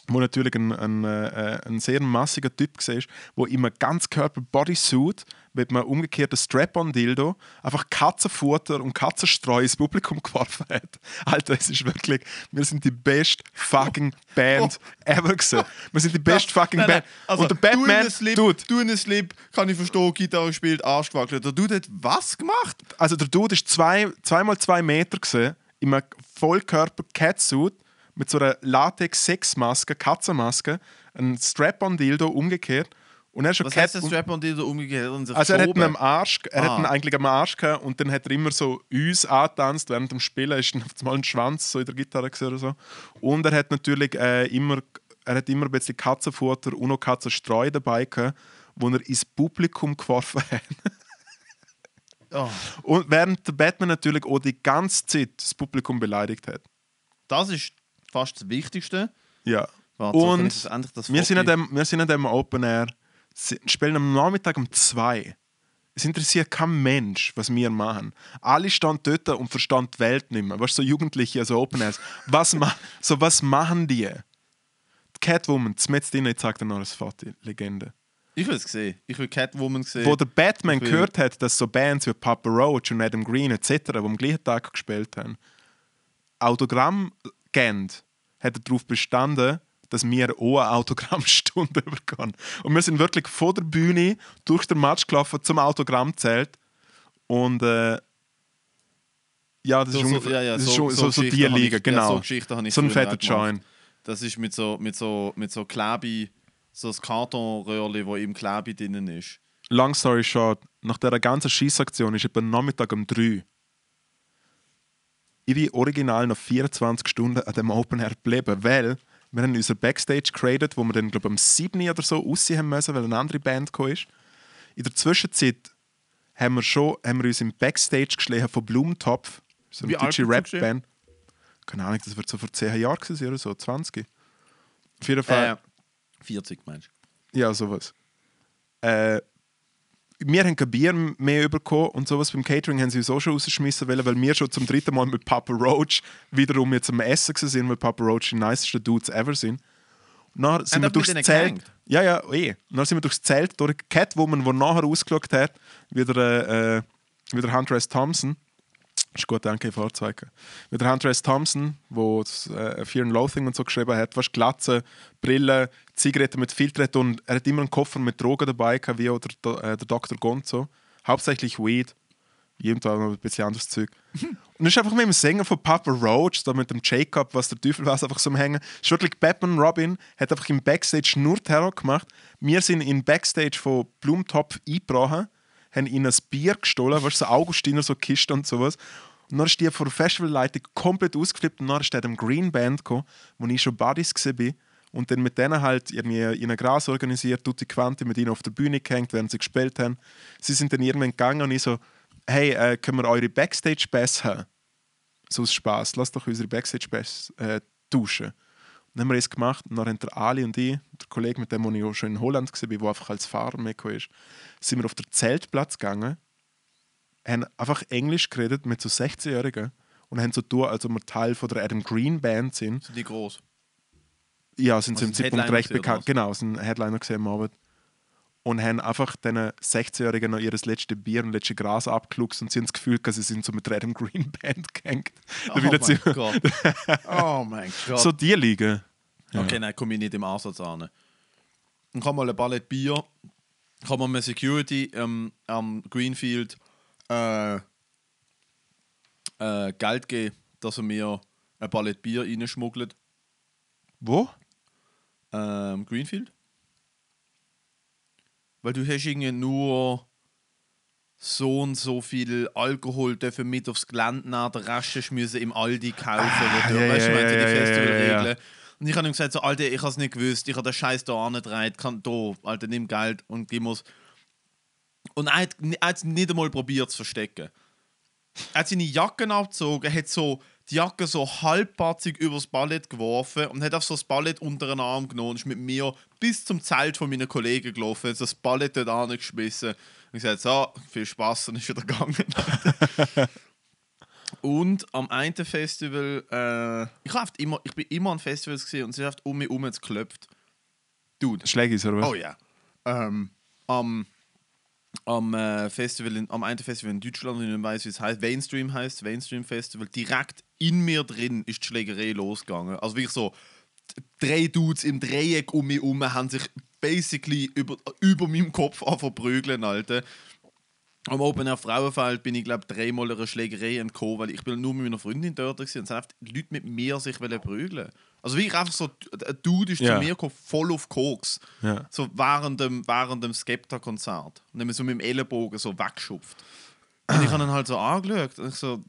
Speaker 3: wo natürlich ein, ein, äh, ein sehr massiger Typ war, wo immer ganz Körper Bodysuit mit einem umgekehrten Strap-on-Dildo einfach Katzenfutter und Katzenstreu ins Publikum geworfen hat. Alter, es ist wirklich, wir sind die best fucking Band ever gewesen. Wir sind die best fucking
Speaker 4: Nein, nein.
Speaker 3: Band.
Speaker 4: Also,
Speaker 3: und der
Speaker 4: du in
Speaker 3: Batman,
Speaker 4: Slip,
Speaker 3: Dude,
Speaker 4: du in Slip, kann ich verstehen, Gitarre spielt, Arsch gewackelt. Der Dude hat was gemacht?
Speaker 3: also der Dude ist zwei, zweimal zwei Meter gesehen, in einem Vollkörper Catsuit mit so einer Latex-Sexmaske, Katzenmaske, ein Strap-on-Dildo umgekehrt. Und er ist
Speaker 4: Was heißt der
Speaker 3: Cat-
Speaker 4: Strap-on dir da umgekehrt und
Speaker 3: Also er hat am Arsch, er hat
Speaker 4: Ah.
Speaker 3: ihn eigentlich am Arsch gehabt und dann hat er immer so uns angetanzt während dem Spielen, ist dann auf einmal ein Schwanz so in der Gitarre oder so. Und er hat natürlich äh, immer, er hat immer ein bisschen Katzenfutter und noch Katzenstreu dabei gehabt, wo er ins Publikum geworfen hat.
Speaker 4: Oh,
Speaker 3: Und während der Batman natürlich auch die ganze Zeit das Publikum beleidigt hat.
Speaker 4: das ist fast das Wichtigste.
Speaker 3: Ja.
Speaker 4: Warte, so
Speaker 3: und
Speaker 4: das
Speaker 3: wir, sind an dem, wir sind an dem Open Air, spielen am Nachmittag um zwei. Es interessiert kein Mensch, was wir machen. Alle stehen dort und verstehen die Welt nicht mehr. Weißt du, so Jugendliche, also Open Airs. Was, ma so, was machen die? Die Catwoman, das drin, ich zeig dir noch eine Foto, Legende.
Speaker 4: Ich will es sehen. Ich will Catwoman sehen.
Speaker 3: Wo der Batman gehört hat, dass so Bands wie Papa Roach und Adam Green etc., die am gleichen Tag gespielt haben, Autogramm geben, hat er darauf bestanden, dass wir auch eine Autogrammstunde bekommen. Und wir sind wirklich von der Bühne durch den Match gelaufen zum Autogrammzelt. Und äh, ja, das
Speaker 4: So-
Speaker 3: ist
Speaker 4: so-
Speaker 3: ungefähr
Speaker 4: ja, ja, so-
Speaker 3: ist schon
Speaker 4: so
Speaker 3: so, die Liga,
Speaker 4: ich- ja,
Speaker 3: genau.
Speaker 4: so Geschichten habe ich
Speaker 3: so ein fetter. Join.
Speaker 4: Das ist mit so, mit so, mit so Klebi, so das Kartonröhrli, wo im Klebi drinnen ist.
Speaker 3: Long story short, nach dieser ganzen Schießaktion ist etwa Nachmittag um 3 ich bin original noch 24 Stunden an dem Open Air geblieben, weil wir haben unser Backstage created, wo wir dann glaube ich am 7 oder so aussehen haben müssen, weil eine andere Band gekommen ist. In der Zwischenzeit haben wir schon haben wir uns im Backstage geschlagen von Blumentopf, so eine deutsche
Speaker 4: du
Speaker 3: Rap-Band. Keine Ahnung, das wird so vor 10 Jahren gewesen sein oder so, 20. Auf jeden Fall.
Speaker 4: Äh, 40 meinst
Speaker 3: Ja, sowas. Äh, wir haben kein Bier mehr bekommen und sowas. Beim Catering haben sie uns auch schon rausgeschmissen, wollen, weil wir schon zum dritten Mal mit Papa Roach wiederum jetzt am Essen sind, weil Papa Roach die nicesten Dudes ever sind. Und dann sind wir durchs Zelt.
Speaker 4: gehangt?
Speaker 3: Ja, ja, eh. Und dann sind wir durchs Zelt durch Catwoman, die nachher ausgeschaut hat, wieder, äh, äh, wieder Hunter S. Thompson. Ist gut, danke, Fahrzeuge. Mit der Hunter S. Thompson, wo das, äh, Fear and Loathing und so geschrieben hat, fast Glatze, Brille, Zigaretten mit Filter und er hat immer einen Koffer mit Drogen dabei wie auch der, äh, der Dr. Gonzo. Hauptsächlich Weed. Irgendwann noch ein bisschen anderes Zeug. Und es ist einfach mit dem Sänger von Papa Roach, da mit dem Jacob, was der Teufel was, einfach so am Hängen. Ist wirklich Batman Robin, hat einfach im Backstage nur Terror gemacht. Wir sind in Backstage von Blumentopf eingebrochen, haben ihnen ein Bier gestohlen, weißt du, so Augustiner, so Kiste und sowas. Und dann ist die vor der Festivalleitung komplett ausgeflippt und dann ist der dem Green Band gekommen, wo ich schon Buddies war. Und dann mit denen halt irgendwie in ein Gras organisiert, Tutti Quanti mit ihnen auf der Bühne gehängt, während sie gespielt haben. Sie sind dann irgendwann gegangen und ich so, hey, äh, können wir eure Backstage-Pass haben? So aus Spaß, lasst doch unsere Backstage-Pass äh, tauschen. Dann haben wir das gemacht und dann haben der Ali und ich, der Kollege, mit dem ich auch schon in Holland war, der einfach als Fahrer mitgekommen ist, sind wir auf den Zeltplatz gegangen, haben einfach Englisch geredet mit so 16-Jährigen und haben so getan, als ob wir Teil von der Adam Green Band sind.
Speaker 4: Sind die groß?
Speaker 3: Ja, sind sie im
Speaker 4: Also
Speaker 3: Zeitpunkt recht bekannt. Genau, sind Headliner gesehen am Abend. Und haben einfach diesen 16-Jährigen noch ihr letztes Bier und letztes Gras abgeluchst und sie haben das Gefühl, dass sie sind so mit der Adam Green Band gehängt.
Speaker 4: Oh mein Gott. Oh mein Gott.
Speaker 3: so die liegen.
Speaker 4: Okay, nein, komme ich nicht im Ansatz an. Dann kann mal ein Ballett Bier, kann man mit Security ähm, am Greenfield äh, äh, Geld geben, dass er mir ein Ballett Bier reinschmuggelt.
Speaker 3: Wo?
Speaker 4: Ähm, Greenfield? Weil du hast irgendwie nur so und so viel Alkohol dürfen mit aufs Gelände nehmen, der Rest müssen im Aldi kaufen. wo du,
Speaker 3: ja,
Speaker 4: weißt
Speaker 3: ja,
Speaker 4: die
Speaker 3: ja, ja,
Speaker 4: Festivalregeln. Und ich habe ihm gesagt, so, Alter, ich habe es nicht gewusst, ich habe den Scheiß da angetragen, kann da, Alter, nimm Geld und gib mir's. Und er hat, es nicht einmal probiert zu verstecken. Er hat seine Jacken abgezogen, hat so die Jacke so halbpatzig übers Ballett geworfen und hat auf so das Ballett unter den Arm genommen und ist mit mir bis zum Zelt von meinen Kollegen gelaufen, hat das Ballett dort angeschmissen und gesagt, so, viel Spaß und ist wieder gegangen. und am einen Festival, äh, ich, oft immer, ich bin immer an Festivals gesehen und sie hat um mich herum geklopft. Dude,
Speaker 3: Schlägis, oder was?
Speaker 4: Oh ja. Ähm, am am äh, Festival, in, am einen Festival in Deutschland, ich weiß, wie es heißt, Mainstream heißt, Mainstream Festival, direkt in mir drin ist die Schlägerei losgegangen. Also wirklich so, drei Dudes im Dreieck um mich herum haben sich basically über, über meinem Kopf verprügeln, Alter. Am Open Air Frauenfeld bin ich, glaube dreimal einer Schlägerei entkommen, weil ich bin nur mit meiner Freundin dort gewesen und die Leute mit mir sich prügeln. Also wirklich einfach so, ein Dude ist
Speaker 3: Ja.
Speaker 4: zu mir gekommen, voll auf Koks.
Speaker 3: Ja.
Speaker 4: So während dem, während dem Skepta-Konzert. Und dann so mit dem Ellenbogen so weggeschupft. Und ich habe ihn halt so angeschaut und ich so,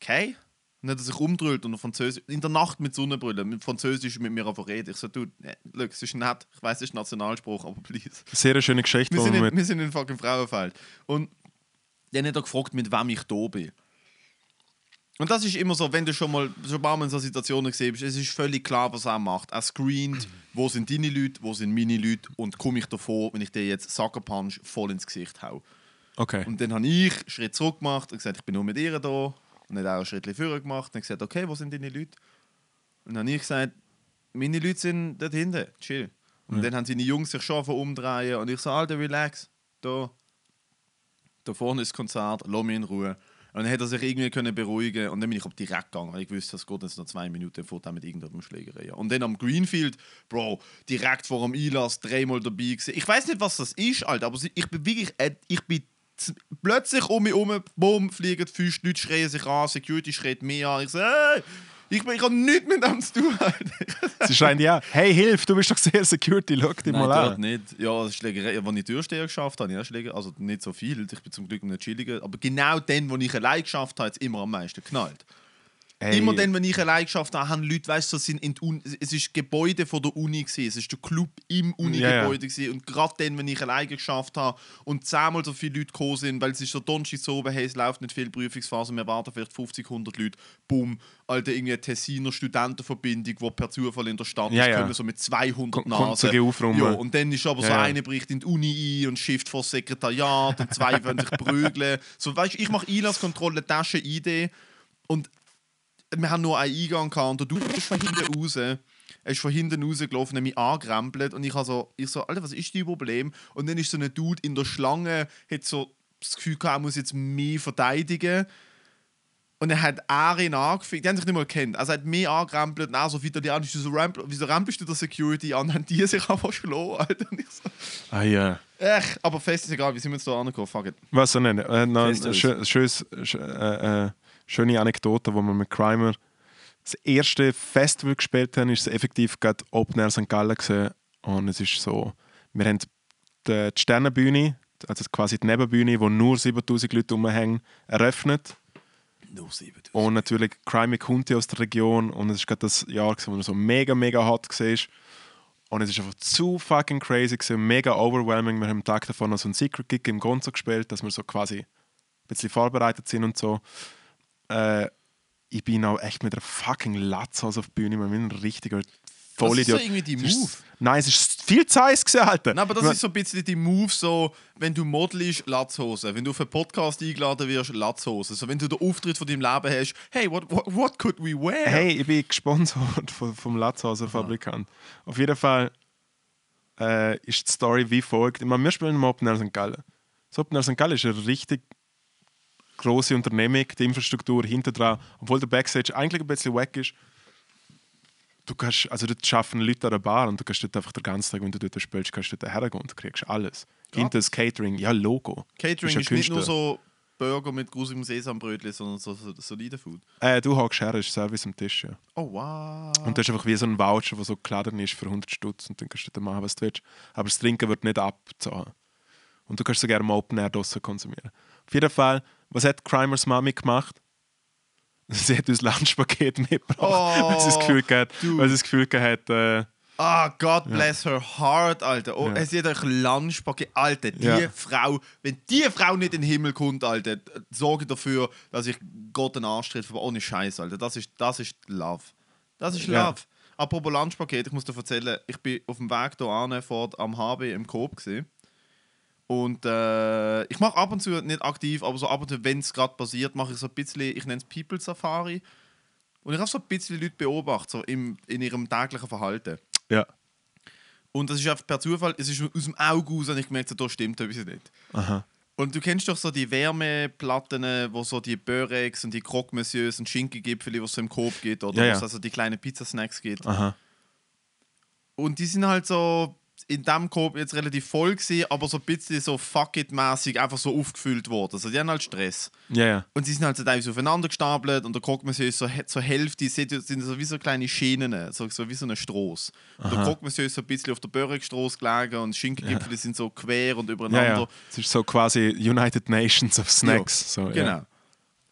Speaker 4: okay. Und dann hat er sich umgedreht und Französisch, in der Nacht mit Sonnenbrille, mit Französisch mit mir einfach reden. Ich so, du, look, es ist nett, ich weiß, es ist Nationalspruch, aber please.
Speaker 3: Sehr eine schöne Geschichte.
Speaker 4: Wir sind, in, wir sind in fucking Frauenfeld. Und dann hat er gefragt, mit wem ich da bin. Und das ist immer so, wenn du schon mal, schon ein paar Mal in so Situationen gesehen bist, es ist völlig klar, was er macht. Er screent, wo sind deine Leute, wo sind meine Leute und komme ich davor, wenn ich dir jetzt Sucker Punch voll ins Gesicht hau.
Speaker 3: okay.
Speaker 4: Und dann habe ich einen Schritt zurück gemacht und gesagt, ich bin nur mit ihr da. Und dann hat er auch einen Schritt vorher gemacht und gesagt, okay, wo sind deine Leute? Und dann habe ich gesagt, meine Leute sind dort hinten, chill. Und dann haben seine Jungs sich schon umdrehen und ich so, Alter, relax, da, da vorne ist das Konzert, lass mich in Ruhe. Und dann hat er sich irgendwie können beruhigen und dann bin ich aber direkt gegangen, weil ich wusste, das geht jetzt noch zwei Minuten vor mit irgendeinem Schlägerei. Und dann am Greenfield, Bro, direkt vor dem Einlass, dreimal dabei gewesen. Ich weiß nicht, was das ist, Alter, aber ich bin wirklich, äh, ich bin plötzlich um mich herum, bumm, fliegen die Füße, Leute schreien sich an, Security schreit mir an. Ich so, hey, ich, bin, ich habe nichts mit dem zu tun.
Speaker 3: Sie schreien ja, hey, hilf, du bist doch sehr Security, schau dich
Speaker 4: Nein,
Speaker 3: mal an.
Speaker 4: nicht. Ja, als ich Türsteher geschafft habe, ich also nicht so viel, ich bin zum Glück nicht chilliger, aber genau dann, wo ich allein geschafft habe, hat es immer am meisten geknallt.
Speaker 3: Hey,
Speaker 4: Immer dann, wenn ich allein geschafft habe, haben Leute, weißt du, so sind in es ist Gebäude von der Uni gewesen, es ist der Club im Uni-Gebäude gewesen. und gerade dann, wenn ich alleine geschafft habe und zehnmal so viele Leute gekommen sind, weil es ist so Donnerstag so oben, hey, es läuft nicht viel Prüfungsphase, wir warten vielleicht 50, 100 Leute, bumm, Alter, irgendwie eine Tessiner Studentenverbindung, die per Zufall in der Stadt
Speaker 3: Ja,
Speaker 4: ist,
Speaker 3: ja.
Speaker 4: kommen so mit 200
Speaker 3: Kommt- kommt
Speaker 4: Nasen.
Speaker 3: so.
Speaker 4: Ja, und dann ist aber so
Speaker 3: Ja, ja.
Speaker 4: einer bricht in die Uni ein und schifft vor das Sekretariat und zwei wollen sich prügeln. So, weißt du, ich mache Einlasskontrolle, Tasche, ID und wir haben nur einen Eingang gehabt und der Dude ist von hinten raus. Er ist von hinten rausgelaufen, hat mich angerempelt und ich, habe so, ich so, Alter, was ist dein Problem? Und dann ist so ein Dude in der Schlange, hat so das Gefühl gehabt, er muss jetzt mich verteidigen. Und er hat er ihn angefickt, die haben sich nicht mal kennt. Also er hat mich angerempelt und er so italienisch, so rampel, wieso rempelst du der Security an? Haben die sich einfach schlagen, Alter. Und ich so,
Speaker 3: Ah ja.
Speaker 4: Ech, aber fest ist egal, wie sind wir jetzt da angekommen? Fuck it.
Speaker 3: Was so nennen? Äh, schönes, sch äh, äh, schöne Anekdote, wo wir mit Crimer das erste Festival gespielt haben, ist es effektiv gerade Open Air St. Gallen gewesen. und es ist so, wir haben die, die Sternenbühne, also quasi die Nebenbühne, wo nur 7000 Leute rumhängen, eröffnet
Speaker 4: Nur 7000.
Speaker 3: Und natürlich, Crimey kommt ja aus der Region und es ist gerade das Jahr, gewesen, wo er so mega, mega hot war. Und es ist einfach zu fucking crazy, gewesen, mega overwhelming. Wir haben am Tag davor noch so einen Secret Gig im Gonzo gespielt, dass wir so quasi ein bisschen vorbereitet sind und so. Äh, ich bin auch echt mit einer fucking Latzhose auf die Bühne, ich bin ein richtiger
Speaker 4: Das ist
Speaker 3: Vollidiot.
Speaker 4: so irgendwie die
Speaker 3: ist-
Speaker 4: Move.
Speaker 3: Nein, es ist viel zu heiß gewesen, Alter.
Speaker 4: Nein, aber das ist so ein bisschen die Move, so, wenn du modelst, Latzhose. Wenn du auf einen Podcast eingeladen wirst, Latzhose. So, wenn du den Auftritt von deinem Leben hast, hey, what, what, what could we wear?
Speaker 3: Hey, ich bin gesponsert vom, vom Latzhauser-Fabrikant. Auf jeden Fall äh, ist die Story wie folgt. Ich meine, wir spielen im Open Air St. Gallen. Das Open Air St. Gallen ist eine richtig große Unternehmung, die Infrastruktur hinter dran, obwohl der Backstage eigentlich ein bisschen wack ist. Du kannst, also dort arbeiten Leute an der Bar und du kannst dort einfach den ganzen Tag, wenn du dort spielst, kannst du dort hergehen und du kriegst alles. Hinter das Catering, ja, Logo.
Speaker 4: Catering
Speaker 3: ja
Speaker 4: ist, nicht nur so Burger mit grusigem Sesambrötchen, sondern so, so solide Food.
Speaker 3: Äh, du hockst her, ist Service am Tisch, ja.
Speaker 4: Oh, wow.
Speaker 3: Und das ist einfach wie so ein Voucher, der so geladen ist für 100 Stutz und dann kannst du da machen, was du willst. Aber das Trinken wird nicht abzahlen. Und du kannst so gerne im Open Air draussen konsumieren. Auf jeden Fall, was hat Crimers Mami gemacht? Sie hat uns Lunchpaket mitgebracht,
Speaker 4: Oh,
Speaker 3: weil sie das Gefühl gehabt, weil sie das Gefühl gehabt äh,
Speaker 4: Ah, God bless her heart, Alter. Oh,
Speaker 3: Ja.
Speaker 4: Es hat euch Lunchpaket. Alter, die
Speaker 3: Ja.
Speaker 4: Frau, wenn die Frau nicht in den Himmel kommt, Alter, sorge dafür, dass ich Gott den Arsch tritt. Ohne Scheiß, Alter. Das ist, das ist Love. Das ist
Speaker 3: Ja.
Speaker 4: Love. Apropos Lunchpaket, ich muss dir erzählen, ich bin auf dem Weg hier an, vor am HB im Coop gesehen. Und äh, ich mache ab und zu nicht aktiv, aber so ab und zu, wenn es gerade passiert, mache ich so ein bisschen, ich nenne es People Safari. Und ich habe so ein bisschen Leute beobachtet, so im, in ihrem täglichen Verhalten.
Speaker 3: ja.
Speaker 4: Und das ist einfach per Zufall, es ist aus dem Auge raus, habe ich gemerkt, so, da stimmt etwas nicht.
Speaker 3: Aha.
Speaker 4: Und du kennst doch so die Wärmeplatten, wo so die Börex und die Croque Monsieurs und Schinkengipfel, die es so im Coop gibt, oder
Speaker 3: Ja, ja.
Speaker 4: wo es also die kleinen Pizzasnacks gibt.
Speaker 3: Aha.
Speaker 4: Und die sind halt so in dem Coop jetzt relativ voll gewesen, aber so ein bisschen so fuck it mäßig einfach so aufgefüllt worden. Also die haben halt Stress.
Speaker 3: Ja, ja.
Speaker 4: Und sie sind halt so teilweise aufeinander gestapelt und der Croque-Monsieur ist so, zur Hälfte, seht ihr, sind so wie so kleine Schienen, so, so wie so eine Straße. Und der Croque-Monsieur ist so ein bisschen auf der Börregstraße gelegen und die Schinkengipfel sind so quer und
Speaker 3: Ja,
Speaker 4: übereinander.
Speaker 3: ja. Es ist so quasi United Nations of Snacks. So,
Speaker 4: Genau.
Speaker 3: Ja.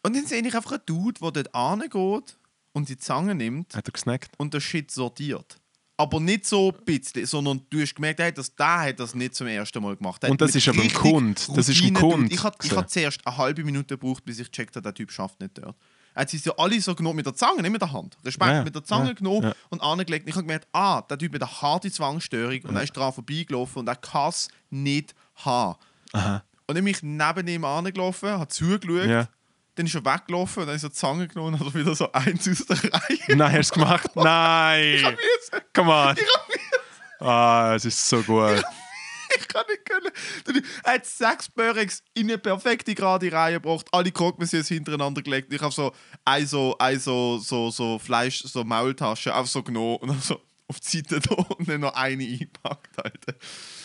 Speaker 4: Und dann sehe ich einfach einen Dude, der dort angeht und die Zange nimmt
Speaker 3: Hat er gesnackt?
Speaker 4: und den Shit sortiert. Aber nicht so ein bisschen, sondern du hast gemerkt, er hat das, der hat das nicht zum ersten Mal gemacht. Der
Speaker 3: Und
Speaker 4: hat
Speaker 3: das ist aber ein Kund. Das ist ein
Speaker 4: Routine-
Speaker 3: Kund
Speaker 4: Ich habe hab zuerst eine halbe Minute gebraucht, bis ich gecheckt habe, der Typ schafft nicht dort. Hat sich ja alle so genommen mit der Zange, nicht mit der Hand. Respekt,
Speaker 3: Ja, ja.
Speaker 4: mit der Zange
Speaker 3: Ja,
Speaker 4: genommen
Speaker 3: ja.
Speaker 4: und angelegt. Und ich habe gemerkt, ah, der Typ hat eine harte Zwangsstörung und er ist dran vorbeigelaufen und er kann es nicht haben.
Speaker 3: Aha.
Speaker 4: Und ich neben ihm angelaufen, habe zugeschaut. Dann ist er weggelaufen und dann ist er die Zange genommen und hat wieder so eins aus der Reihe.
Speaker 3: Nein, hast du gemacht? Nein! Come on! Ah, es ist so gut.
Speaker 4: Ich kann nicht können. Er hat sechs Börex in eine perfekte gerade Reihe gebracht. Alle Croque-Monsieurs hintereinander gelegt. Ich habe so ein so, ein so, so, so Fleisch, so Maultasche einfach so genommen und dann so auf die Seite da und dann noch eine eingepackt, Alter.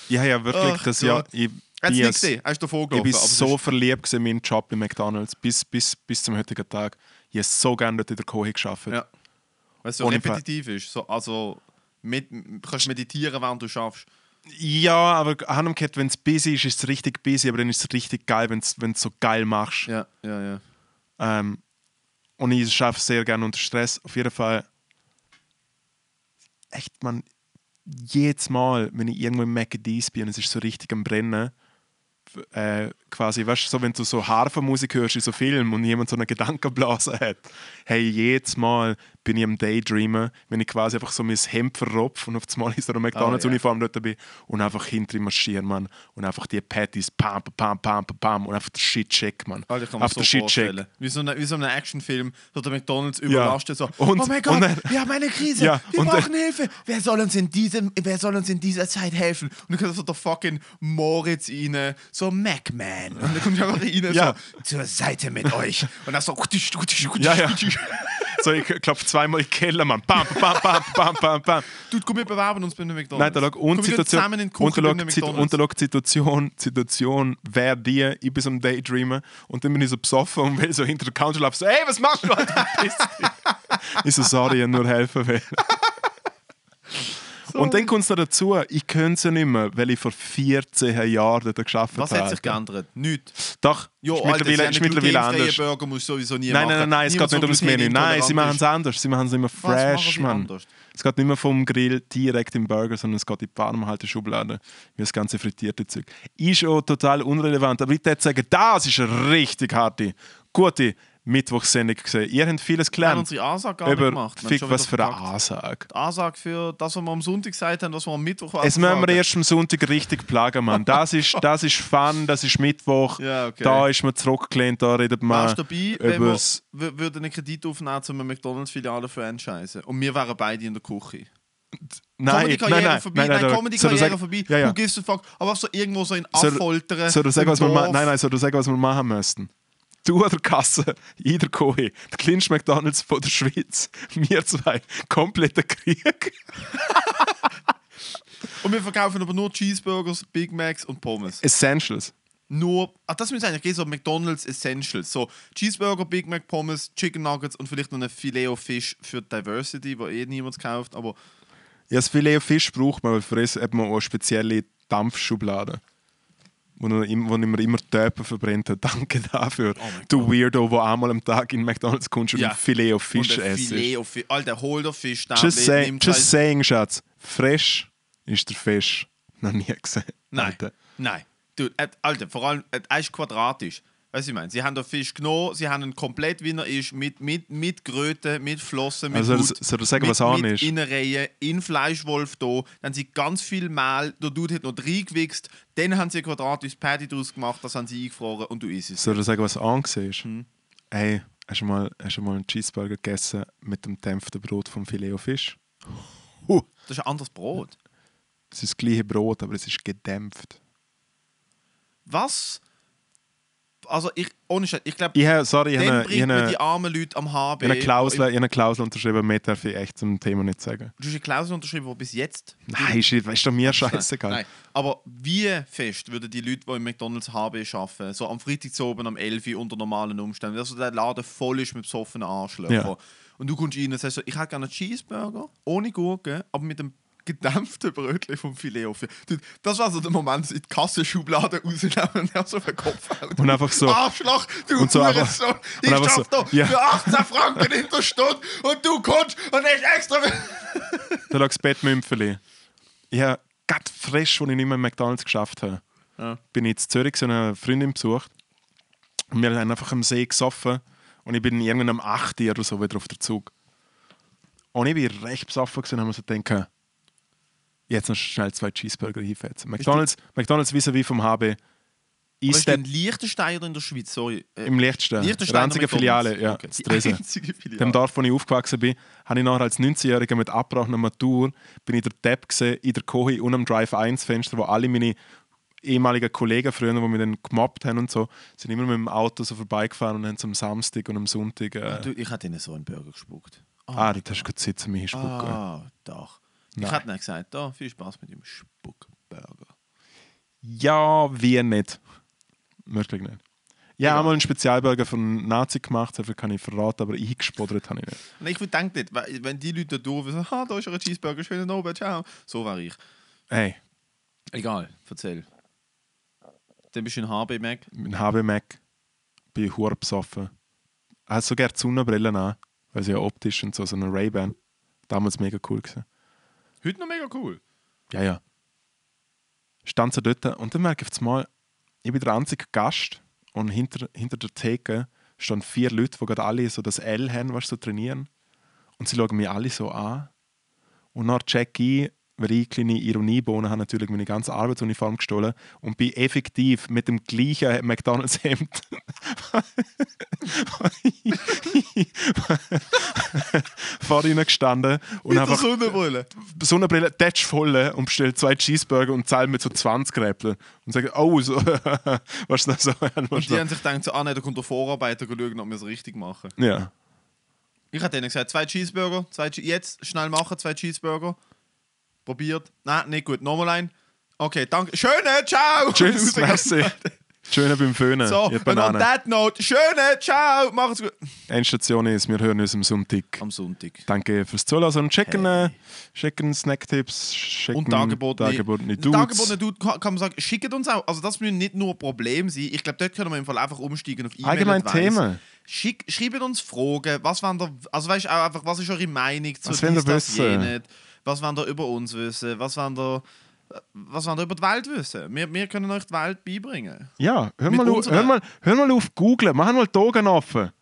Speaker 3: Ja, ja, wirklich.
Speaker 4: Ach
Speaker 3: das
Speaker 4: Gott.
Speaker 3: ich,
Speaker 4: Es
Speaker 3: bin
Speaker 4: nicht gesehen, er ist davor
Speaker 3: ich
Speaker 4: gelaufen.
Speaker 3: bin
Speaker 4: aber es
Speaker 3: so verliebt in meinen Job bei McDonalds bis, bis, bis zum heutigen Tag. Ich habe so gerne dort in der Kohe geschafft.
Speaker 4: Ja. Weil es so
Speaker 3: Ohne Fall.
Speaker 4: repetitiv ist. So, also mit, kannst meditieren, während du schaffst.
Speaker 3: Ja, aber umgekehrt, wenn es busy ist, ist es richtig busy, aber dann ist es richtig geil, wenn du es so geil machst.
Speaker 4: Ja, ja, ja.
Speaker 3: Ähm, und ich schaffe es sehr gerne unter Stress. Auf jeden Fall. Echt, man, jedes Mal, wenn ich irgendwo im McDee's bin und es ist so richtig am Brennen, f- äh, quasi, weißt du, so, wenn du so Harfenmusik hörst in so Filmen und jemand so eine Gedankenblase hat, hey, jedes Mal bin ich am Daydreamen, wenn ich quasi einfach so mein Hemd verropfe und auf einmal in so einer McDonalds-Uniform dort bin und einfach hinter ihm marschiere, Mann. Und einfach die Patties, pam, pam, pam, pam, pam, und einfach der Shit check, Mann.
Speaker 4: Alter, kann
Speaker 3: Auf
Speaker 4: so
Speaker 3: Shit check.
Speaker 4: Wie so, wie so ein Actionfilm, so der McDonalds überlastet, so,
Speaker 3: Und-
Speaker 4: oh mein Gott,
Speaker 3: dann-
Speaker 4: wir haben eine Krise,
Speaker 3: Ja,
Speaker 4: wir brauchen Hilfe, wer soll, uns in diesem, wer soll uns in dieser Zeit helfen? Und dann kommt so der fucking Moritz rein, so MacMan, und dann kommt einfach rein,
Speaker 3: Ja.
Speaker 4: so, zur Seite mit euch. Und dann so,
Speaker 3: Ja, ja. So, ich klopfe zweimal in den Keller, Mann. Bam, bam, bam, bam, bam, bam.
Speaker 4: Dude, komm, wir bewerben uns bei einem
Speaker 3: Nein,
Speaker 4: McDonalds.
Speaker 3: da lag und
Speaker 4: Komm, wir gehen
Speaker 3: Situation,
Speaker 4: zusammen in die Küche
Speaker 3: und da lag und da lag die Situation, Situation, wer die, ich bin so am Daydreamen und dann bin ich so besoffen und will so hinter der Couch laufen, so, hey, was machst du, Alter? Ich so, sorry, ich nur helfen will. Und dann kommt es noch dazu, ich könnte es ja nicht mehr, weil ich vor 14 Jahren dort gearbeitet
Speaker 4: Was
Speaker 3: habe.
Speaker 4: hat sich geändert? Nichts.
Speaker 3: Doch,
Speaker 4: Jo,
Speaker 3: ist mittlerweile, ist mittlerweile anders.
Speaker 4: Burger musst du sowieso nie
Speaker 3: Nein, nein, nein, nein, es geht nicht ums Menü. Nein, sie machen es anders. Sie machen es immer
Speaker 4: Was
Speaker 3: fresh, Mann. Es geht nicht mehr vom Grill direkt im Burger, sondern es geht in die Parmahalte-Schublade. Wie das ganze frittierte Zeug. Ist auch total unrelevant. Aber ich würde sagen, das ist eine richtig harte, gute Mittwochssendung gesehen. Ihr habt vieles
Speaker 4: Wir haben
Speaker 3: gelernt.
Speaker 4: unsere Ansage gar
Speaker 3: Über,
Speaker 4: gemacht. Haben
Speaker 3: fick, was für eine. Ansage.
Speaker 4: Die Ansage für das, was wir am Sonntag gesagt haben, was wir am Mittwoch
Speaker 3: Jetzt müssen wir
Speaker 4: sagen.
Speaker 3: erst am Sonntag richtig plagen, Mann. Das ist, das ist Fun, das ist Mittwoch.
Speaker 4: Ja, okay.
Speaker 3: Da ist man zurückgelehnt, da redet man
Speaker 4: Wärst du dabei, wenn wir würden einen Kredit aufnehmen, um eine McDonalds-Filiale franchisen und wir wären beide in der Küche.
Speaker 3: Nein, nein,
Speaker 4: Comedy-Karriere
Speaker 3: nein,
Speaker 4: vorbei,
Speaker 3: nein,
Speaker 4: nein,
Speaker 3: nein,
Speaker 4: Comedy-Karriere
Speaker 3: Soll
Speaker 4: vorbei,
Speaker 3: Ja, ja.
Speaker 4: who gives a fuck, aber so irgendwo so in
Speaker 3: Soll-
Speaker 4: Affoltern.
Speaker 3: Soll ich sagen,
Speaker 4: im
Speaker 3: was wir. Nein, nein, soll ich sagen, was wir machen müssten? Du an der Kasse, in der Kohe, der kleinste McDonalds von der Schweiz, wir zwei, kompletter Krieg.
Speaker 4: Und wir verkaufen aber nur Cheeseburgers, Big Macs und Pommes.
Speaker 3: Essentials.
Speaker 4: Nur, ah, das müsste eigentlich so McDonalds Essentials. So Cheeseburger, Big Mac, Pommes, Chicken Nuggets und vielleicht noch ein Filet of Fish für Diversity, wo eh niemand kauft. Aber
Speaker 3: Ja, das Filet Fisch braucht man, weil für das hat man auch eine spezielle Dampfschublade. Wo man immer, wo man immer Töpfe verbrennt hat. Danke dafür. du Weirdo, der einmal am Tag in McDonalds kommst und
Speaker 4: Ja.
Speaker 3: ein Filet of
Speaker 4: und ein
Speaker 3: isst.
Speaker 4: Filet of Fish. Alter, hol der Fisch
Speaker 3: Just, say, just
Speaker 4: halt-
Speaker 3: saying, Schatz. Fresh ist der Fisch. Noch nie gesehen.
Speaker 4: Nein,
Speaker 3: Alter.
Speaker 4: nein. Du, äh, Alter, vor allem, äh, er ist quadratisch. Weißt du, ich meine, sie haben den Fisch genommen, sie haben ihn komplett, wie er ist, mit, mit, mit Kröten, mit Flossen, mit
Speaker 3: Also,
Speaker 4: Haut,
Speaker 3: soll- sagen,
Speaker 4: mit,
Speaker 3: was an
Speaker 4: mit
Speaker 3: ist?
Speaker 4: Innereien, in Fleischwolf da, dann haben sie ganz viel Mehl, der Dude hat noch reingewichst, dann haben sie ein quadratisches Patty draus gemacht, das haben sie eingefroren und du isst es.
Speaker 3: Soll ich sagen, was angesehen ist?
Speaker 4: Hm.
Speaker 3: Hey, hast du, mal, hast du mal einen Cheeseburger gegessen mit dem dämpften Brot vom Filet Fisch? Huh.
Speaker 4: Das ist ein anderes Brot.
Speaker 3: Es ist das gleiche Brot, aber es ist gedämpft.
Speaker 4: Was? Also, ich, ohne Scheiß, ich glaube,
Speaker 3: Ich habe, sorry, ich
Speaker 4: dann
Speaker 3: habe
Speaker 4: bringt
Speaker 3: ich habe
Speaker 4: die
Speaker 3: eine,
Speaker 4: armen Leute am HB.
Speaker 3: eine Klausel, ich eine Klausel unterschrieben, mehr darf ich echt zum Thema nicht sagen.
Speaker 4: Du hast eine Klausel unterschrieben, die bis jetzt
Speaker 3: Nein, ist, ist doch mir scheißegal.
Speaker 4: Nein. Aber wie fest würden die Leute, die im McDonalds HB arbeiten, so am Freitag zu oben am 11 Uhr unter normalen Umständen, dass der Laden voll ist mit besoffenen Arschlöchern.
Speaker 3: Ja.
Speaker 4: Und du kommst rein und sagst so, ich hätte gerne einen Cheeseburger, ohne Gurke, aber mit einem gedämpften Brötchen vom Filet. Dude, Das war so der Moment, in die Kassenschublade rausnehmen und so auf den Kopf haut.
Speaker 3: Und einfach so-
Speaker 4: Arschloch, du
Speaker 3: und so einfach-
Speaker 4: Hurensohn, ich schaff
Speaker 3: so,
Speaker 4: da
Speaker 3: ja.
Speaker 4: für 18 Franken in der Stunde und du kommst und hast extra...
Speaker 3: Da lag das Bettmümpfeli. Ich habe gerade frisch, als ich nicht mehr im McDonalds geschafft habe,
Speaker 4: Ja.
Speaker 3: bin ich in Zürich so eine Freundin besucht. Und wir haben einfach am See gesoffen. Und ich bin irgendwann am 8 Uhr oder so wieder auf der Zug. Und ich bin recht besoffen gewesen und habe mir so gedacht, jetzt noch schnell zwei Cheeseburger hinfetzen. McDonalds, McDonalds vis-à-vis vom HB. Ist
Speaker 4: ist in
Speaker 3: der
Speaker 4: Liechtenstein oder in der Schweiz? Sorry. Äh,
Speaker 3: im Liechtenstein.
Speaker 4: Liechtenstein
Speaker 3: Der einzige. Filiale, ja.
Speaker 4: Okay. Die einzige Filiale.
Speaker 3: dem Dorf, wo ich aufgewachsen bin, habe ich nachher als 19-Jähriger mit abgebrochener Matur bin ich der Depp gesehen, in der Kohi und am Drive-1-Fenster, wo alle meine ehemaligen Kollegen früher, die mich dann gemobbt haben und so, sind immer mit dem Auto so vorbeigefahren und haben am Samstag und am Sonntag... Äh,
Speaker 4: Du, ich hätte ihnen so einen Burger gespuckt.
Speaker 3: ah, das hast du gerade sitzen, mich spucken.
Speaker 4: Ah, doch. Ich
Speaker 3: Nein.
Speaker 4: hätte ihnen gesagt, da, viel Spaß mit dem Spuckburger.
Speaker 3: Ja, wie nicht. Wirklich nicht. Ich habe einmal einen Spezialburger von Nazi gemacht, dafür kann ich verraten, aber eingespodert habe ich nicht.
Speaker 4: Nein, ich denke nicht, weil- wenn die Leute da durch sagen, ah, da ist ein Cheeseburger, schönen Abend, ciao. So wäre ich.
Speaker 3: Hey,
Speaker 4: Egal, erzähl. Dann bist du in HB Mac.
Speaker 3: mit HB Mac bin ich hure besoffen. Ich habe so gerne die Sonnenbrillen an, weil sie ja optisch und so, so eine Ray-Ban. Damals mega cool gewesen.
Speaker 4: Heute noch mega cool.
Speaker 3: Ja, ja. Stand so dort und dann merke ich auf einmal, ich bin der einzige Gast und hinter, hinter der Theke stehen vier Leute, die gerade alle so das L haben, was so trainieren. Und sie schauen mich alle so an. Und dann check ich, ich kleine Ironiebohnen habe, natürlich meine ganze Arbeitsuniform gestohlen und bin effektiv mit dem gleichen McDonalds-Hemd vor ihnen gestanden und
Speaker 4: Mit
Speaker 3: einfach
Speaker 4: Sonnenbrille.
Speaker 3: Sonnenbrille, Tatsch voll und bestellt zwei Cheeseburger und zahle mit so 20 Räppeln. Und sage, oh, so, was ist das so?
Speaker 4: Und die haben sich gedacht, so, ah nein, da kommt der Vorarbeiter schauen, ob wir es richtig machen.
Speaker 3: ja.
Speaker 4: Ich hätte denen gesagt, zwei Cheeseburger, zwei Che jetzt schnell machen, zwei Cheeseburger. Probiert. Nein, nicht gut. Nochmal ein. Okay, danke. Schöne, ciao!
Speaker 3: Tschüss, merci. Schöne beim Föhnen.
Speaker 4: So, und on that note, schöne, ciao, macht's gut.
Speaker 3: Endstation ist, wir hören uns am Sonntag.
Speaker 4: Am Sonntag.
Speaker 3: Danke fürs Zuhören und checken, äh, checken Snacktipps, checken
Speaker 4: Und Dargebotene.
Speaker 3: Dargebotene Dudes.
Speaker 4: Dargebotene Dude kann, kann man sagen, schickt uns auch. Also das müssen nicht nur Probleme sein. Ich glaube, dort können wir im Fall einfach umsteigen auf E-Mail.
Speaker 3: Allgemein Themen.
Speaker 4: Schick, schreibt uns Fragen. Was wollt ihr, also weißt auch einfach, was ist eure Meinung zu
Speaker 3: Was
Speaker 4: dies, das, jenes? Was wollt ihr über uns wissen? Was wollt ihr, was wollt ihr über die Welt wissen? Wir, wir können euch die Welt beibringen.
Speaker 3: Ja, hör mal, hör, mal, hör mal auf Google, mach mal die Augen offen.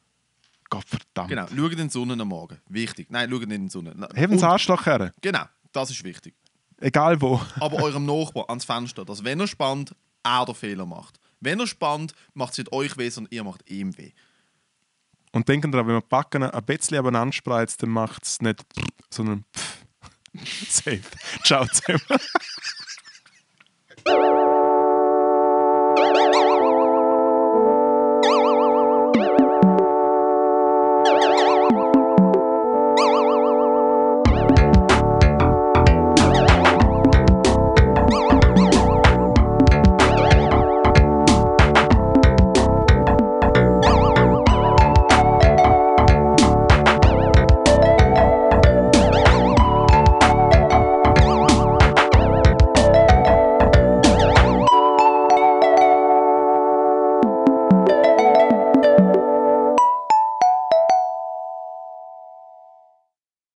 Speaker 3: Gott verdammt.
Speaker 4: Genau, schaut in die Sonne am Morgen. Wichtig. Nein, schaut nicht in die Sonne.
Speaker 3: Heben
Speaker 4: Und-
Speaker 3: Arschloch her.
Speaker 4: Genau, das ist wichtig.
Speaker 3: Egal wo.
Speaker 4: aber eurem Nachbar ans Fenster, dass wenn er spannt, er den Fehler macht. Wenn er spannt, macht es nicht euch weh, sondern ihr macht ihm weh.
Speaker 3: Und denken daran, wenn man Backen ein bisschen abeinander spreizt, dann macht es nicht sondern Safe. Ciao, safe.